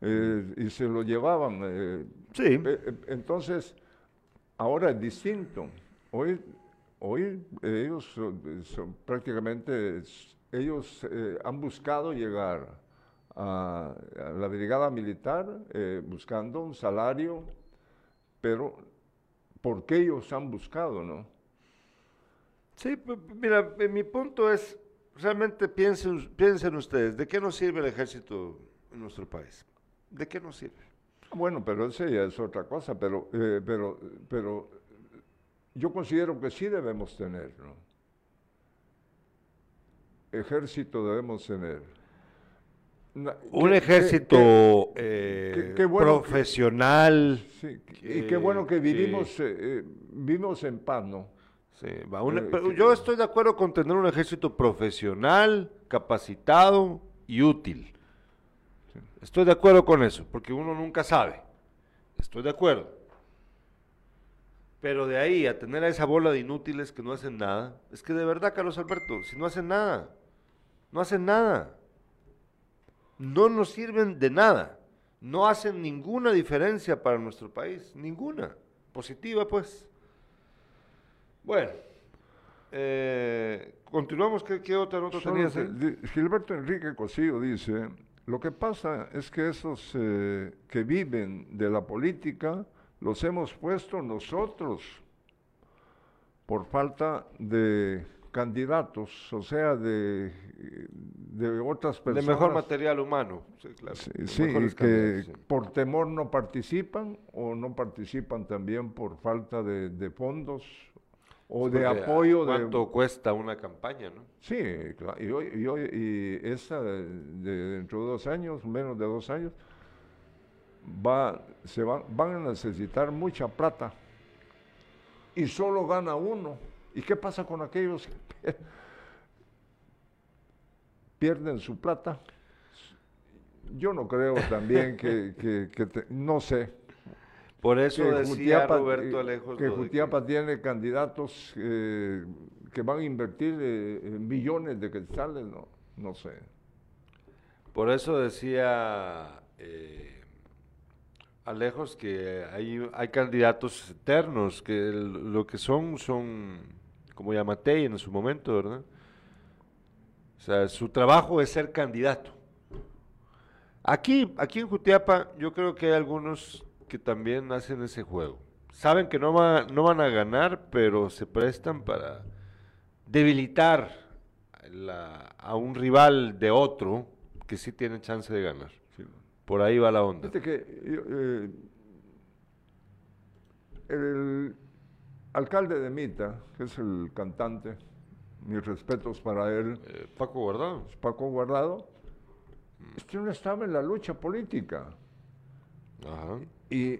eh, y se lo llevaban.
Sí.
eh, eh, Entonces, ahora es distinto. Hoy, hoy eh, ellos son, son prácticamente, ellos eh, han buscado llegar a, a la brigada militar eh, buscando un salario, pero ¿por qué ellos han buscado, no?
Sí, mira, mi punto es, realmente piensen, piensen ustedes, ¿de qué nos sirve el ejército en nuestro país? ¿De qué nos sirve?
Bueno, pero eso ya es otra cosa, pero, eh, pero, pero yo considero que sí debemos tener, ¿no? Ejército debemos tener.
Un
que-
ejército
que-
eh,
bueno
profesional.
sí, y qué bueno que vivimos, eh, eh, vivimos en paz, ¿no?
Sí, va, un- pero yo estoy de acuerdo con tener un ejército profesional, capacitado y útil. Estoy de acuerdo con eso, porque uno nunca sabe. Estoy de acuerdo. Pero de ahí a tener a esa bola de inútiles que no hacen nada, es que de verdad, Carlos Alberto, si no hacen nada, no hacen nada. No nos sirven de nada. No hacen ninguna diferencia para nuestro país, ninguna. Positiva, pues. Bueno, eh, continuamos. ¿Qué, qué otra nota tenías?
Gilberto Enrique Cosío dice, lo que pasa es que esos eh, que viven de la política los hemos puesto nosotros por falta de candidatos, o sea, de, de otras
De
personas.
mejor material humano. Sí, claro.
Sí,
de
que
sí.
por temor no participan o no participan también por falta de, de fondos o de apoyo de,
¿Cuánto cuesta una campaña, no?
Sí, claro. Y, hoy, y, hoy- y esta de, de dentro de dos años, menos de dos años, va, se van, van a necesitar mucha plata. Y solo gana uno. ¿Y qué pasa con aquellos que pierden su plata? Yo no creo también que, que- que te- no sé,
Por eso
que
decía
Jutiapa,
Roberto
eh,
Alejos.
que Jutiapa tiene candidatos eh, que van a invertir eh, en millones de quetzales, no, no sé.
Por eso decía eh, Alejos que hay, hay candidatos eternos, que el- lo que son, son como Yamatei en su momento, ¿verdad? O sea, su trabajo es ser candidato. Aquí, aquí en Jutiapa, yo creo que hay algunos que también hacen ese juego. Saben que no, va- no van a ganar, pero se prestan para debilitar la- a un rival de otro que sí tiene chance de ganar. Por ahí va la onda.
Que eh, el alcalde de Mita, que es el cantante, mis respetos para él,
Eh, Paco Guardado.
Paco Guardado, este no estaba en la lucha política.
Ajá.
Y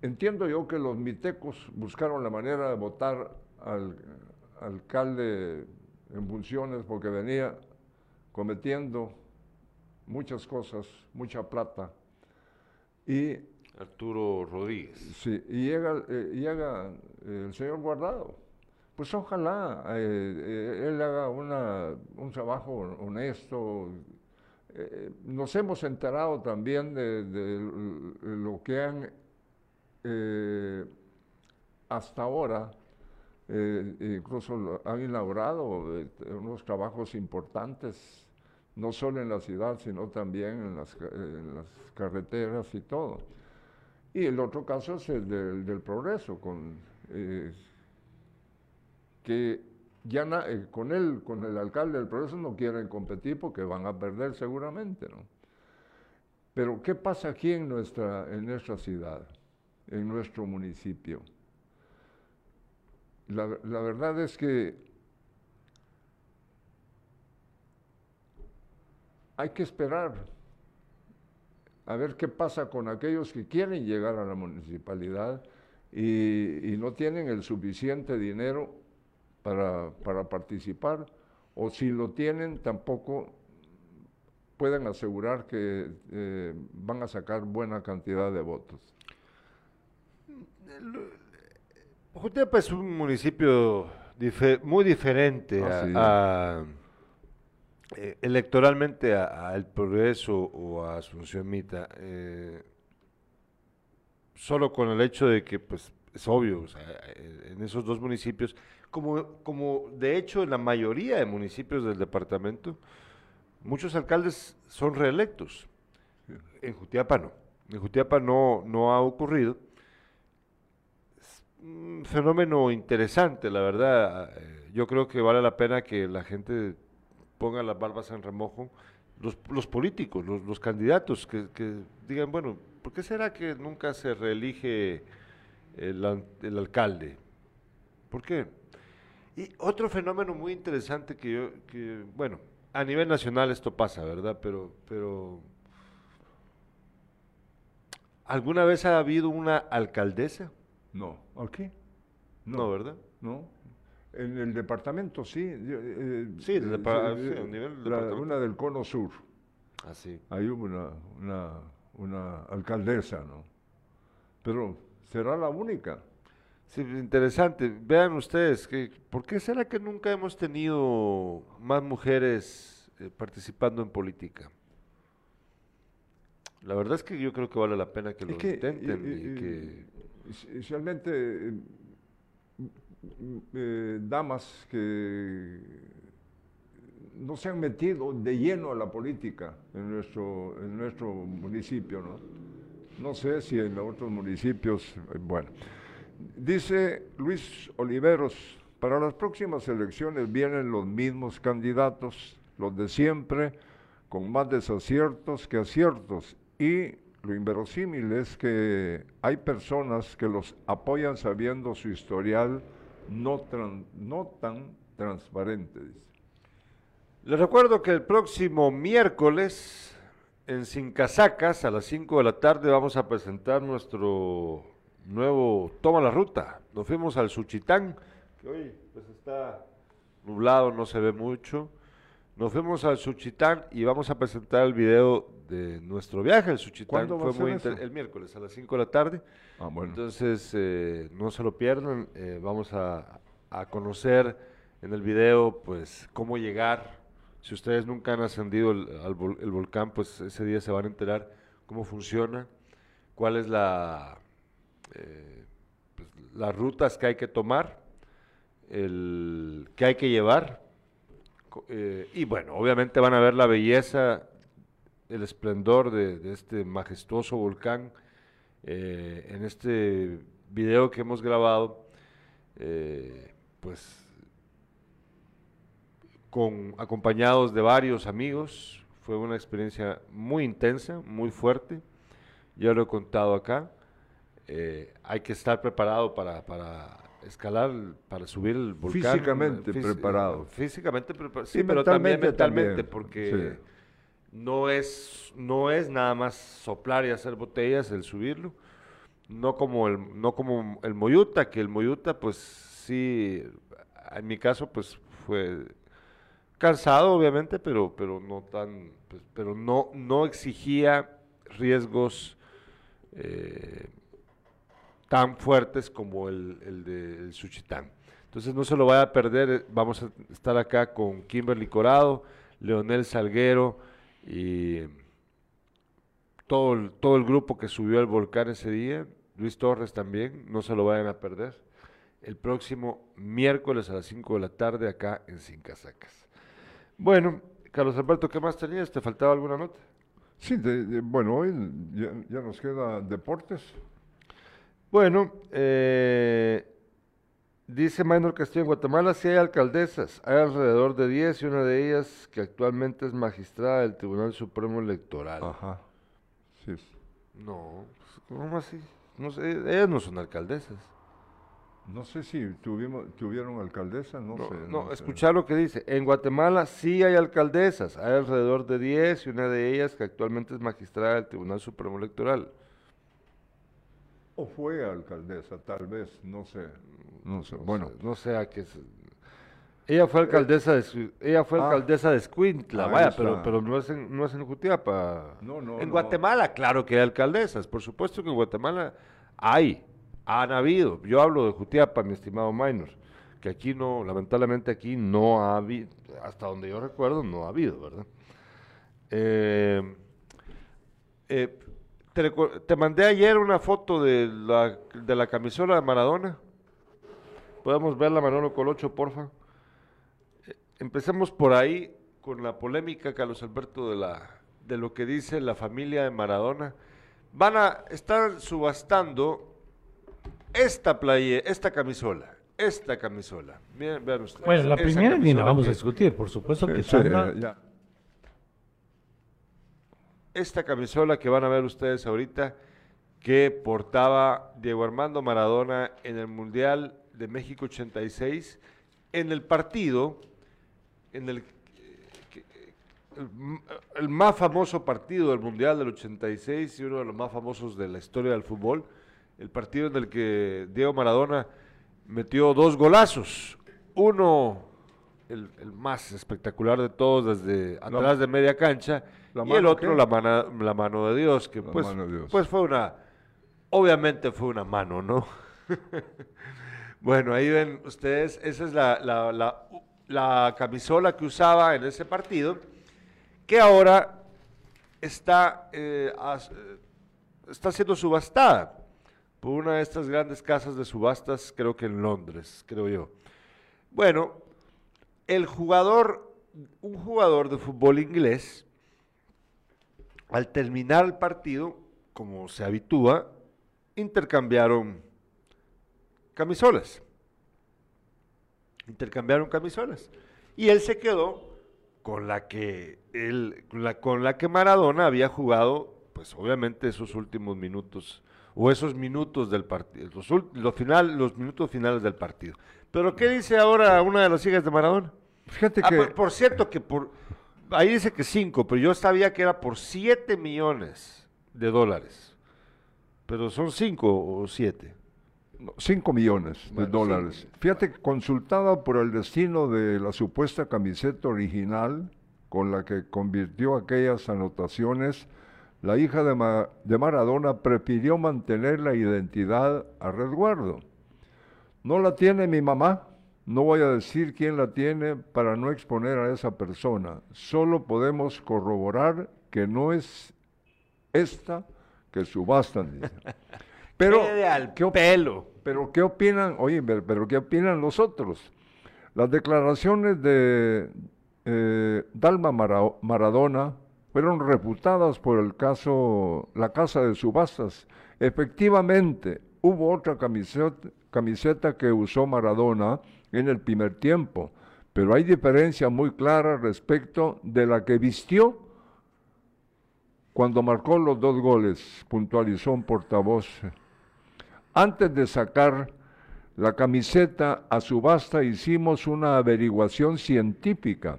entiendo yo que los mitecos buscaron la manera de votar al alcalde en funciones porque venía cometiendo muchas cosas, mucha plata. Y,
Arturo Rodríguez.
sí, y llega, eh, llega eh, el señor Guardado. Pues ojalá eh, eh, él haga una, un trabajo honesto. Eh, nos hemos enterado también de, lo que han eh, hasta ahora, eh, incluso han inaugurado unos trabajos importantes, no solo en la ciudad, sino también en las, carreteras y todo. Y el otro caso es el del, del progreso, con, que ya eh, con él, con el alcalde del progreso no quieren competir porque van a perder seguramente, ¿no? Pero ¿qué pasa aquí en nuestra, en nuestra ciudad, en nuestro municipio? La, la verdad es que hay que esperar a ver qué pasa con aquellos que quieren llegar a la municipalidad y, y no tienen el suficiente dinero para, para participar, o si lo tienen tampoco pueden asegurar que eh, van a sacar buena cantidad de votos.
Jutiapa es un municipio dife- muy diferente a-
sí.
a, eh, electoralmente a, a El Progreso o a Asunción Mita. eh, solo con el hecho de que, pues, es obvio, o sea, en esos dos municipios, como, como de hecho en la mayoría de municipios del departamento, muchos alcaldes son reelectos. En Jutiapa no. En Jutiapa no, no ha ocurrido un fenómeno interesante, la verdad. Eh, Yo creo que vale la pena que la gente ponga las barbas en remojo, los, los políticos, los, los candidatos, que, digan, bueno, ¿por qué será que nunca se reelige el, el alcalde? ¿Por qué? Y otro fenómeno muy interesante que yo, que, bueno, a nivel nacional esto pasa, ¿verdad? Pero, pero, ¿alguna vez ha habido una alcaldesa?
No, ¿aquí?
No, ¿verdad?
No. En el departamento sí. yo, eh,
Sí, el
eh,
depa-
eh,
sí, a nivel del
la-
departamento.
una del cono sur.
Así.
Ahí hubo una, una, una alcaldesa, ¿no? Pero será la única.
Sí, interesante. Vean ustedes, que, ¿por qué será que nunca hemos tenido más mujeres eh, participando en política? La verdad es que yo creo que vale la pena que lo
que,
intenten
eh,
y
eh,
que...
es- Especialmente eh, m- m- eh, damas que no se han metido de lleno a la política en nuestro, en nuestro municipio, ¿no? No sé si en otros municipios, bueno. Dice Luis Oliveros, para las próximas elecciones vienen los mismos candidatos, los de siempre, con más desaciertos que aciertos. Y lo inverosímil es que hay personas que los apoyan sabiendo su historial no, no tan transparente.
Les recuerdo que el próximo miércoles en Sin Casacas a las 5 de la tarde vamos a presentar nuestro nuevo Toma la Ruta. Nos fuimos al Suchitán, que hoy pues está nublado, no se ve mucho. Nos fuimos al Suchitán y vamos a presentar el video de nuestro viaje al Suchitán.
¿Cuándo va
Fue muy inter- el miércoles a las 5 de la tarde.
Ah, bueno.
Entonces, eh, no se lo pierdan. eh, vamos a, a conocer en el video, pues, cómo llegar. Si ustedes nunca han ascendido el, al vol- el volcán, pues ese día se van a enterar cómo funciona, cuál es la, eh, pues, las rutas que hay que tomar, que hay que llevar. eh, y bueno, obviamente van a ver la belleza, el esplendor de, este majestuoso volcán eh, en este video que hemos grabado, pues acompañados de varios amigos, fue una experiencia muy intensa, muy fuerte, ya lo he contado acá, eh, hay que estar preparado para, para escalar, para subir el volcán.
Físicamente
fís-
preparado.
Físicamente preparado, sí,
Y
pero también
mentalmente
mentalmente,
también,
porque
sí.
no es, no es nada más soplar y hacer botellas el subirlo. No como el, no como el Moyuta, que el Moyuta, pues sí, en mi caso, pues fue cansado, obviamente, pero, pero no tan, pues, pero no, no exigía riesgos eh, tan fuertes como el, el de Suchitán. Entonces no se lo vaya a perder, eh, vamos a estar acá con Kimberly Corado, Leonel Salguero y todo el, todo el grupo que subió al volcán ese día, Luis Torres también, no se lo vayan a perder. El próximo miércoles a las 5 de la tarde acá en Sin Casacas. Bueno, Carlos Alberto, ¿qué más tenías? ¿Te faltaba alguna nota?
Sí, de- bueno, hoy ya, ya nos queda deportes.
Bueno, eh, dice Maynor Castillo, en Guatemala sí hay alcaldesas, hay alrededor de 10 y una de ellas que actualmente es magistrada del Tribunal Supremo Electoral.
Ajá. Sí.
No, ¿cómo así? No sé, ellas no son alcaldesas.
No sé si tuvimos, tuvieron alcaldesa, no,
No,
sé.
no, escuchar lo que dice. En Guatemala sí hay alcaldesas, hay alrededor de 10 y una de ellas que actualmente es magistrada del Tribunal Supremo Electoral.
O fue alcaldesa, tal vez, no sé. No sé.
No
Bueno,
sé, no sé a qué se- Ella fue alcaldesa de ella fue
ah.
alcaldesa de Escuintla, vaya,
está.
pero, pero no es en, no es en Jutiapa.
No, no,
En
no.
Guatemala, claro que hay alcaldesas, por supuesto que en Guatemala hay, han habido. Yo hablo de Jutiapa, mi estimado Minor, que aquí no, lamentablemente aquí no ha habido, hasta donde yo recuerdo, no ha habido, ¿verdad? Eh, eh, te, mandé ayer una foto de la, de la camisola de Maradona. Podemos verla, Manolo Colocho, porfa. Eh, Empecemos por ahí con la polémica, Carlos Alberto, de, la, de lo que dice la familia de Maradona. Van a estar subastando esta playa, esta camisola, esta camisola. Miren, vean ustedes.
Bueno, la primera ni la vamos a
que-
discutir, por supuesto que
Sí, ya.
Esta camisola que van a ver ustedes ahorita, que portaba Diego Armando Maradona en el Mundial de México 86, en el partido, en el, que- el, m- el más famoso partido del Mundial del 86 y uno de los más famosos de la historia del fútbol, el partido en el que Diego Maradona metió dos golazos, uno el, el más espectacular de todos desde atrás de media cancha
¿la
y el otro
qué?
la, mano de Dios, que pues,
mano de Dios.
pues fue una, obviamente fue una mano, ¿no? bueno, ahí ven ustedes, esa es la, la, la- la camisola que usaba en ese partido, que ahora está, eh, as- eh, está siendo subastada por una de estas grandes casas de subastas, creo que en Londres, creo yo. Bueno, el jugador, un jugador de fútbol inglés, al terminar el partido, como se habitúa, intercambiaron camisolas. Intercambiaron camisolas. Y él se quedó con la que él, con la, que Maradona había jugado, pues obviamente esos últimos minutos, o esos minutos del partido, los, final, los minutos finales del partido. Pero ¿qué dice ahora una de las hijas de Maradona?
Fíjate
Ah,
que
por, por cierto que por ahí dice que 5, pero yo sabía que era por 7 millones de dólares. Pero son 5 o 7.
5 millones de
Bueno,
dólares.
cinco.
Fíjate que consultada por el destino de la supuesta camiseta original con la que convirtió aquellas anotaciones, la hija de, Ma- de Maradona prefirió mantener la identidad a resguardo. No la tiene mi mamá, no voy a decir quién la tiene para no exponer a esa persona. Solo podemos corroborar que no es esta que subastan. Pero,
al
¿qué
pelo.
pero ¿qué opinan? Oye, pero, pero ¿qué opinan los otros? Las declaraciones de eh, Dalma Mara- Maradona fueron refutadas por el caso, la casa de subastas. Efectivamente, hubo otra camiseta, camiseta que usó Maradona en el primer tiempo, pero hay diferencia muy clara respecto de la que vistió cuando marcó los dos goles, puntualizó un portavoz. Antes de sacar la camiseta a subasta hicimos una averiguación científica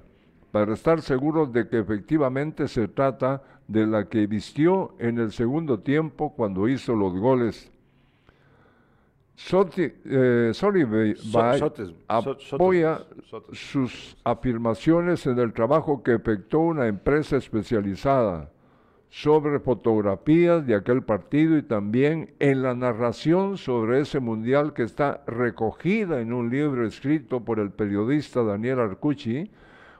para estar seguros de que efectivamente se trata de la que vistió en el segundo tiempo cuando hizo los goles. Soti, eh, Solivay
So- Sotes- So-
apoya
Sotes.
sus afirmaciones en el trabajo que efectuó una empresa especializada sobre fotografías de aquel partido y también en la narración sobre ese mundial que está recogida en un libro escrito por el periodista Daniel Arcucci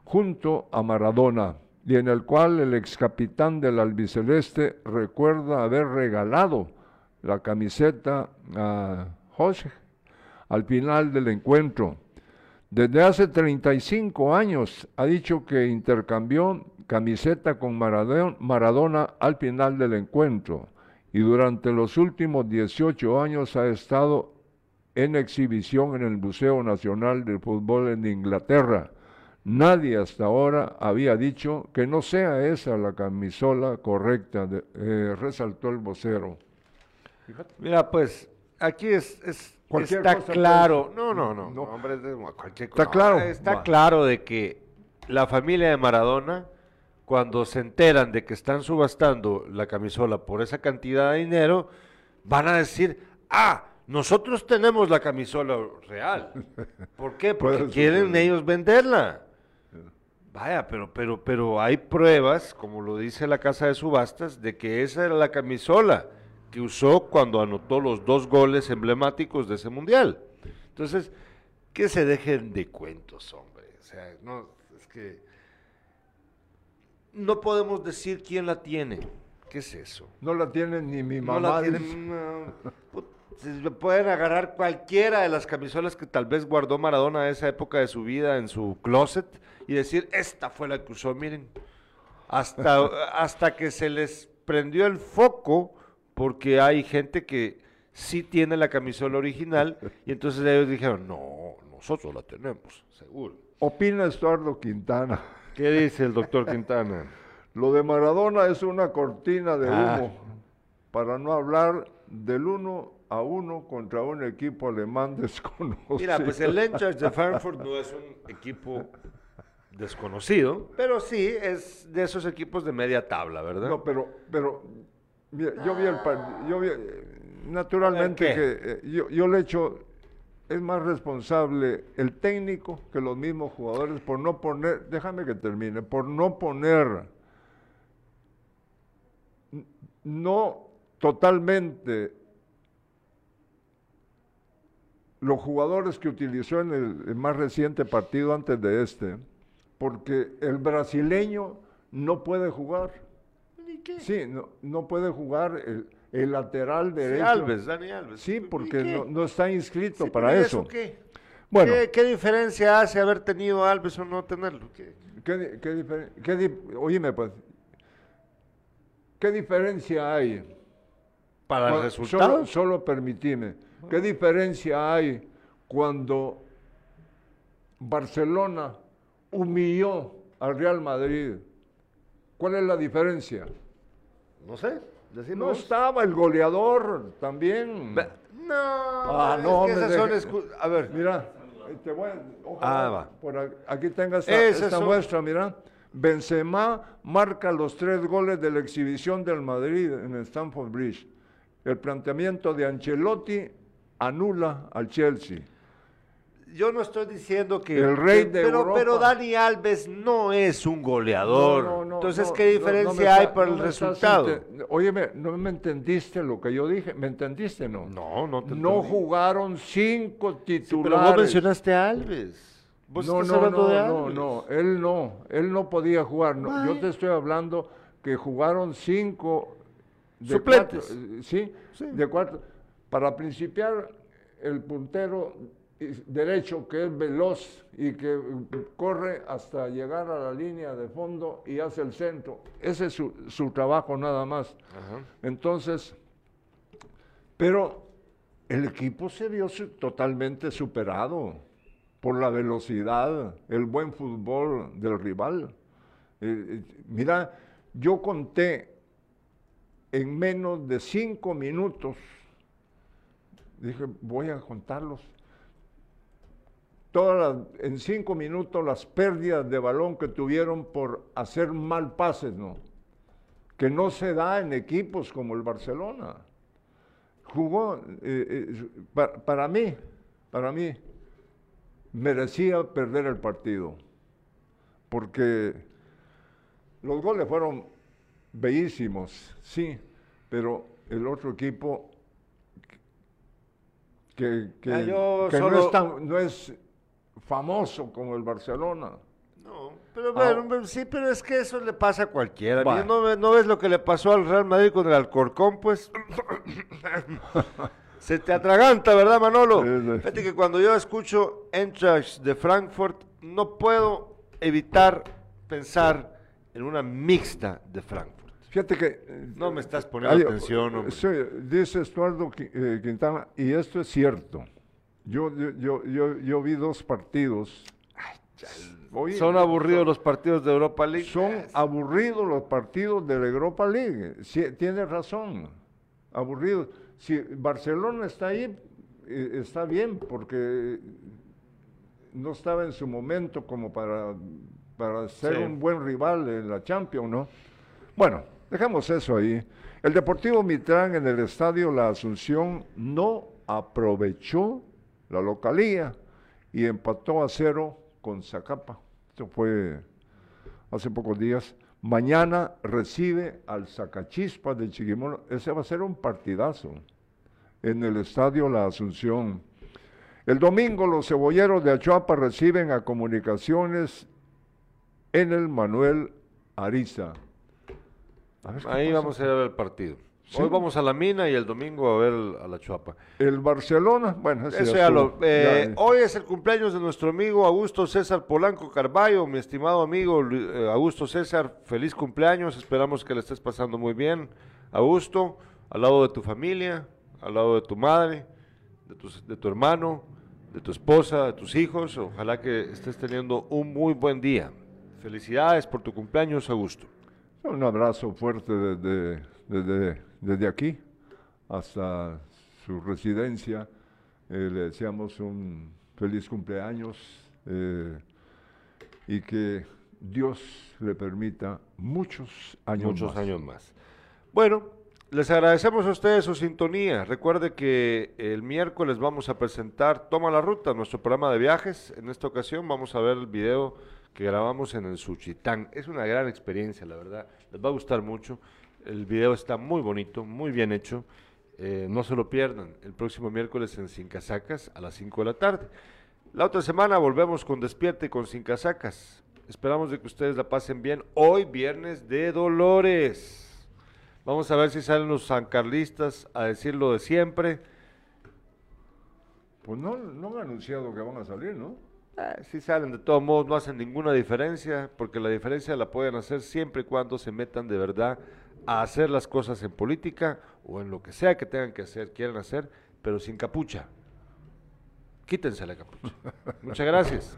junto a Maradona y en el cual el ex capitán del albiceleste recuerda haber regalado la camiseta a José al final del encuentro. Desde hace 35 años ha dicho que intercambió camiseta con Maradona, al final del encuentro y durante los últimos 18 años ha estado en exhibición en el Museo Nacional de Fútbol en Inglaterra. Nadie hasta ahora había dicho que no sea esa la camisola correcta, de- eh, resaltó el vocero.
Mira, pues aquí es, es-
Cualquier
está claro. No, no, no,
No.
hombre, cualquier
Está claro.
Está claro de que la familia de Maradona, cuando se enteran de que están subastando la camisola por esa cantidad de dinero, van a decir, ah, nosotros tenemos la camisola real. ¿Por qué? Porque quieren ellos venderla. Vaya, pero, pero, pero hay pruebas, como lo dice la casa de subastas, de que esa era la camisola que usó cuando anotó los dos goles emblemáticos de ese mundial. Entonces, que se dejen de cuentos, hombre. O sea, no, es que no podemos decir quién la tiene. ¿Qué es eso?
No la tiene ni mi
No
mamá.
la tienen, no. Se pueden agarrar cualquiera de las camisolas que tal vez guardó Maradona a esa época de su vida en su closet y decir, esta fue la que usó, miren. Hasta, hasta que se les prendió el foco porque hay gente que sí tiene la camisola original y entonces ellos dijeron, no, nosotros la tenemos, seguro.
Opina Estuardo Quintana.
¿Qué dice el doctor Quintana?
Lo de Maradona es una cortina de
Ah.
humo, para no hablar del uno a uno contra un equipo alemán desconocido.
Mira, pues el Eintracht de Frankfurt no es un equipo desconocido, pero sí es de esos equipos de media tabla, ¿verdad?
No, pero, pero mira, yo vi el partido, yo vi, naturalmente que eh, yo, yo le echo, es más responsable el técnico que los mismos jugadores por no poner, déjame que termine, por no poner, no totalmente los jugadores que utilizó en el, el más reciente partido antes de este, porque el brasileño no puede jugar. Sí, no, no puede jugar el, el lateral
Sí,
derecho.
Alves, Dani Alves.
Sí,
¿Y
porque
qué?
no, no está inscrito
Sí,
para
¿y
eso.
qué?
Bueno,
¿Qué, qué diferencia hace haber tenido a Alves o no tenerlo? ¿Qué?
¿qué, qué difer- qué di- oíme, pues, ¿qué diferencia hay?
Para el
Cuando-
resultado.
Solo, solo permitime. ¿Qué diferencia hay cuando Barcelona humilló al Real Madrid? ¿Cuál es la diferencia?
No sé.
No estaba el goleador también.
No,
Ah,
es
no,
que
me
esas son
deje-
excu- A ver,
Mira, te voy a- ojalá
Ah, va.
por aquí tenga esta,
Esas
esta
son-
muestra, mira. Benzema marca los tres goles de la exhibición del Madrid en Stamford Bridge. El planteamiento de Ancelotti anula al Chelsea.
Yo no estoy diciendo que.
El rey de
pero,
Europa.
pero Dani Alves no es un goleador.
No, no, no,
Entonces,
no,
¿qué
no,
diferencia
no
hay para
no
el resultado?
Óyeme, ¿no me entendiste lo que yo dije? ¿Me entendiste no?
No, no te
No
entendí.
jugaron cinco
Sí,
titulares.
pero vos mencionaste a Alves. Vos
no,
estás
no,
hablando
no,
de
no,
Alves.
no, él no, él no podía jugar. no, yo te estoy hablando que jugaron cinco de
Suplentes.
cuatro, eh, sí,
Sí.
de cuatro. Para principiar, el puntero derecho que es veloz y que eh, corre hasta llegar a la línea de fondo y hace el centro. Ese es su, su trabajo nada más.
Ajá.
Entonces, pero el equipo se vio su- totalmente superado por la velocidad, el buen fútbol del rival. Eh, eh, mira, yo conté en menos de cinco minutos, dije, voy a contarlos, todas las- en cinco minutos las pérdidas de balón que tuvieron por hacer mal pases, ¿no? que no se da en equipos como el Barcelona. Jugó, eh, eh, pa- para mí, para mí, merecía perder el partido, porque los goles fueron bellísimos, sí, pero el otro equipo que, que-
Ah,
no, es tan- no es famoso como el Barcelona.
No, pero
Ah.
bueno, sí, pero es que eso le pasa a cualquiera. ¿No, ¿No ves lo que le pasó al Real Madrid con el Alcorcón? Pues se te atraganta, ¿verdad, Manolo? Fíjate que cuando yo escucho Eintracht de Frankfurt, no puedo evitar pensar en una mixta de Frankfurt.
Fíjate que...
No me estás poniendo atención, hombre.
sí, dice Estuardo eh, Quintana, y esto es cierto. Yo, yo, yo, yo, yo vi dos partidos. Oye,
Son aburridos los partidos de Europa League.
Son aburridos los partidos de la Europa League. Sí, tiene razón. Aburridos. Si Barcelona está ahí, eh, está bien, porque no estaba en su momento como para, para ser
Sí.
un buen rival en la Champions, ¿no? Bueno, dejamos eso ahí. El Deportivo Mitrán en el estadio La Asunción no aprovechó la localía y empató a cero con Zacapa. Esto fue hace pocos días. Mañana recibe al Zacachispas de Chiquimono. Ese va a ser un partidazo en el estadio La Asunción. El domingo los cebolleros de Achuapa reciben a comunicaciones en el Manuel Ariza.
Ahí
pasa.
vamos a ir a ver el partido.
Sí.
Hoy vamos a la mina y el domingo a ver el- a la Chuapa.
El Barcelona, bueno, ese
ya lo. eh,
Ya,
hoy es el cumpleaños de nuestro amigo Augusto César Polanco Carballo, mi estimado amigo eh, Augusto César. Feliz cumpleaños, esperamos que le estés pasando muy bien. Augusto, al lado de tu familia, al lado de tu madre, de tu, de tu hermano, de tu esposa, de tus hijos. Ojalá que estés teniendo un muy buen día. Felicidades por tu cumpleaños, Augusto.
Un abrazo fuerte desde, desde, desde aquí hasta su residencia. Eh, le deseamos un feliz cumpleaños eh, y que Dios le permita muchos años
Muchos
más.
años más. Bueno, les agradecemos a ustedes su sintonía. Recuerde que el miércoles vamos a presentar Toma la Ruta, nuestro programa de viajes. En esta ocasión vamos a ver el video que grabamos en el Suchitán. Es una gran experiencia, la verdad. Les va a gustar mucho. El video está muy bonito, muy bien hecho. Eh, no se lo pierdan. El próximo miércoles en Sin Casacas a las 5 de la tarde. La otra semana volvemos con Despierte con Sin Casacas. Esperamos de que ustedes la pasen bien. Hoy viernes de Dolores. Vamos a ver si salen los sancarlistas a decir lo de siempre.
Pues no, no han anunciado que van a salir, ¿no?
Eh, si salen de todos modos no hacen ninguna diferencia, porque la diferencia la pueden hacer siempre y cuando se metan de verdad a hacer las cosas en política o en lo que sea que tengan que hacer, quieran hacer, pero sin capucha. Quítense la capucha. Muchas gracias.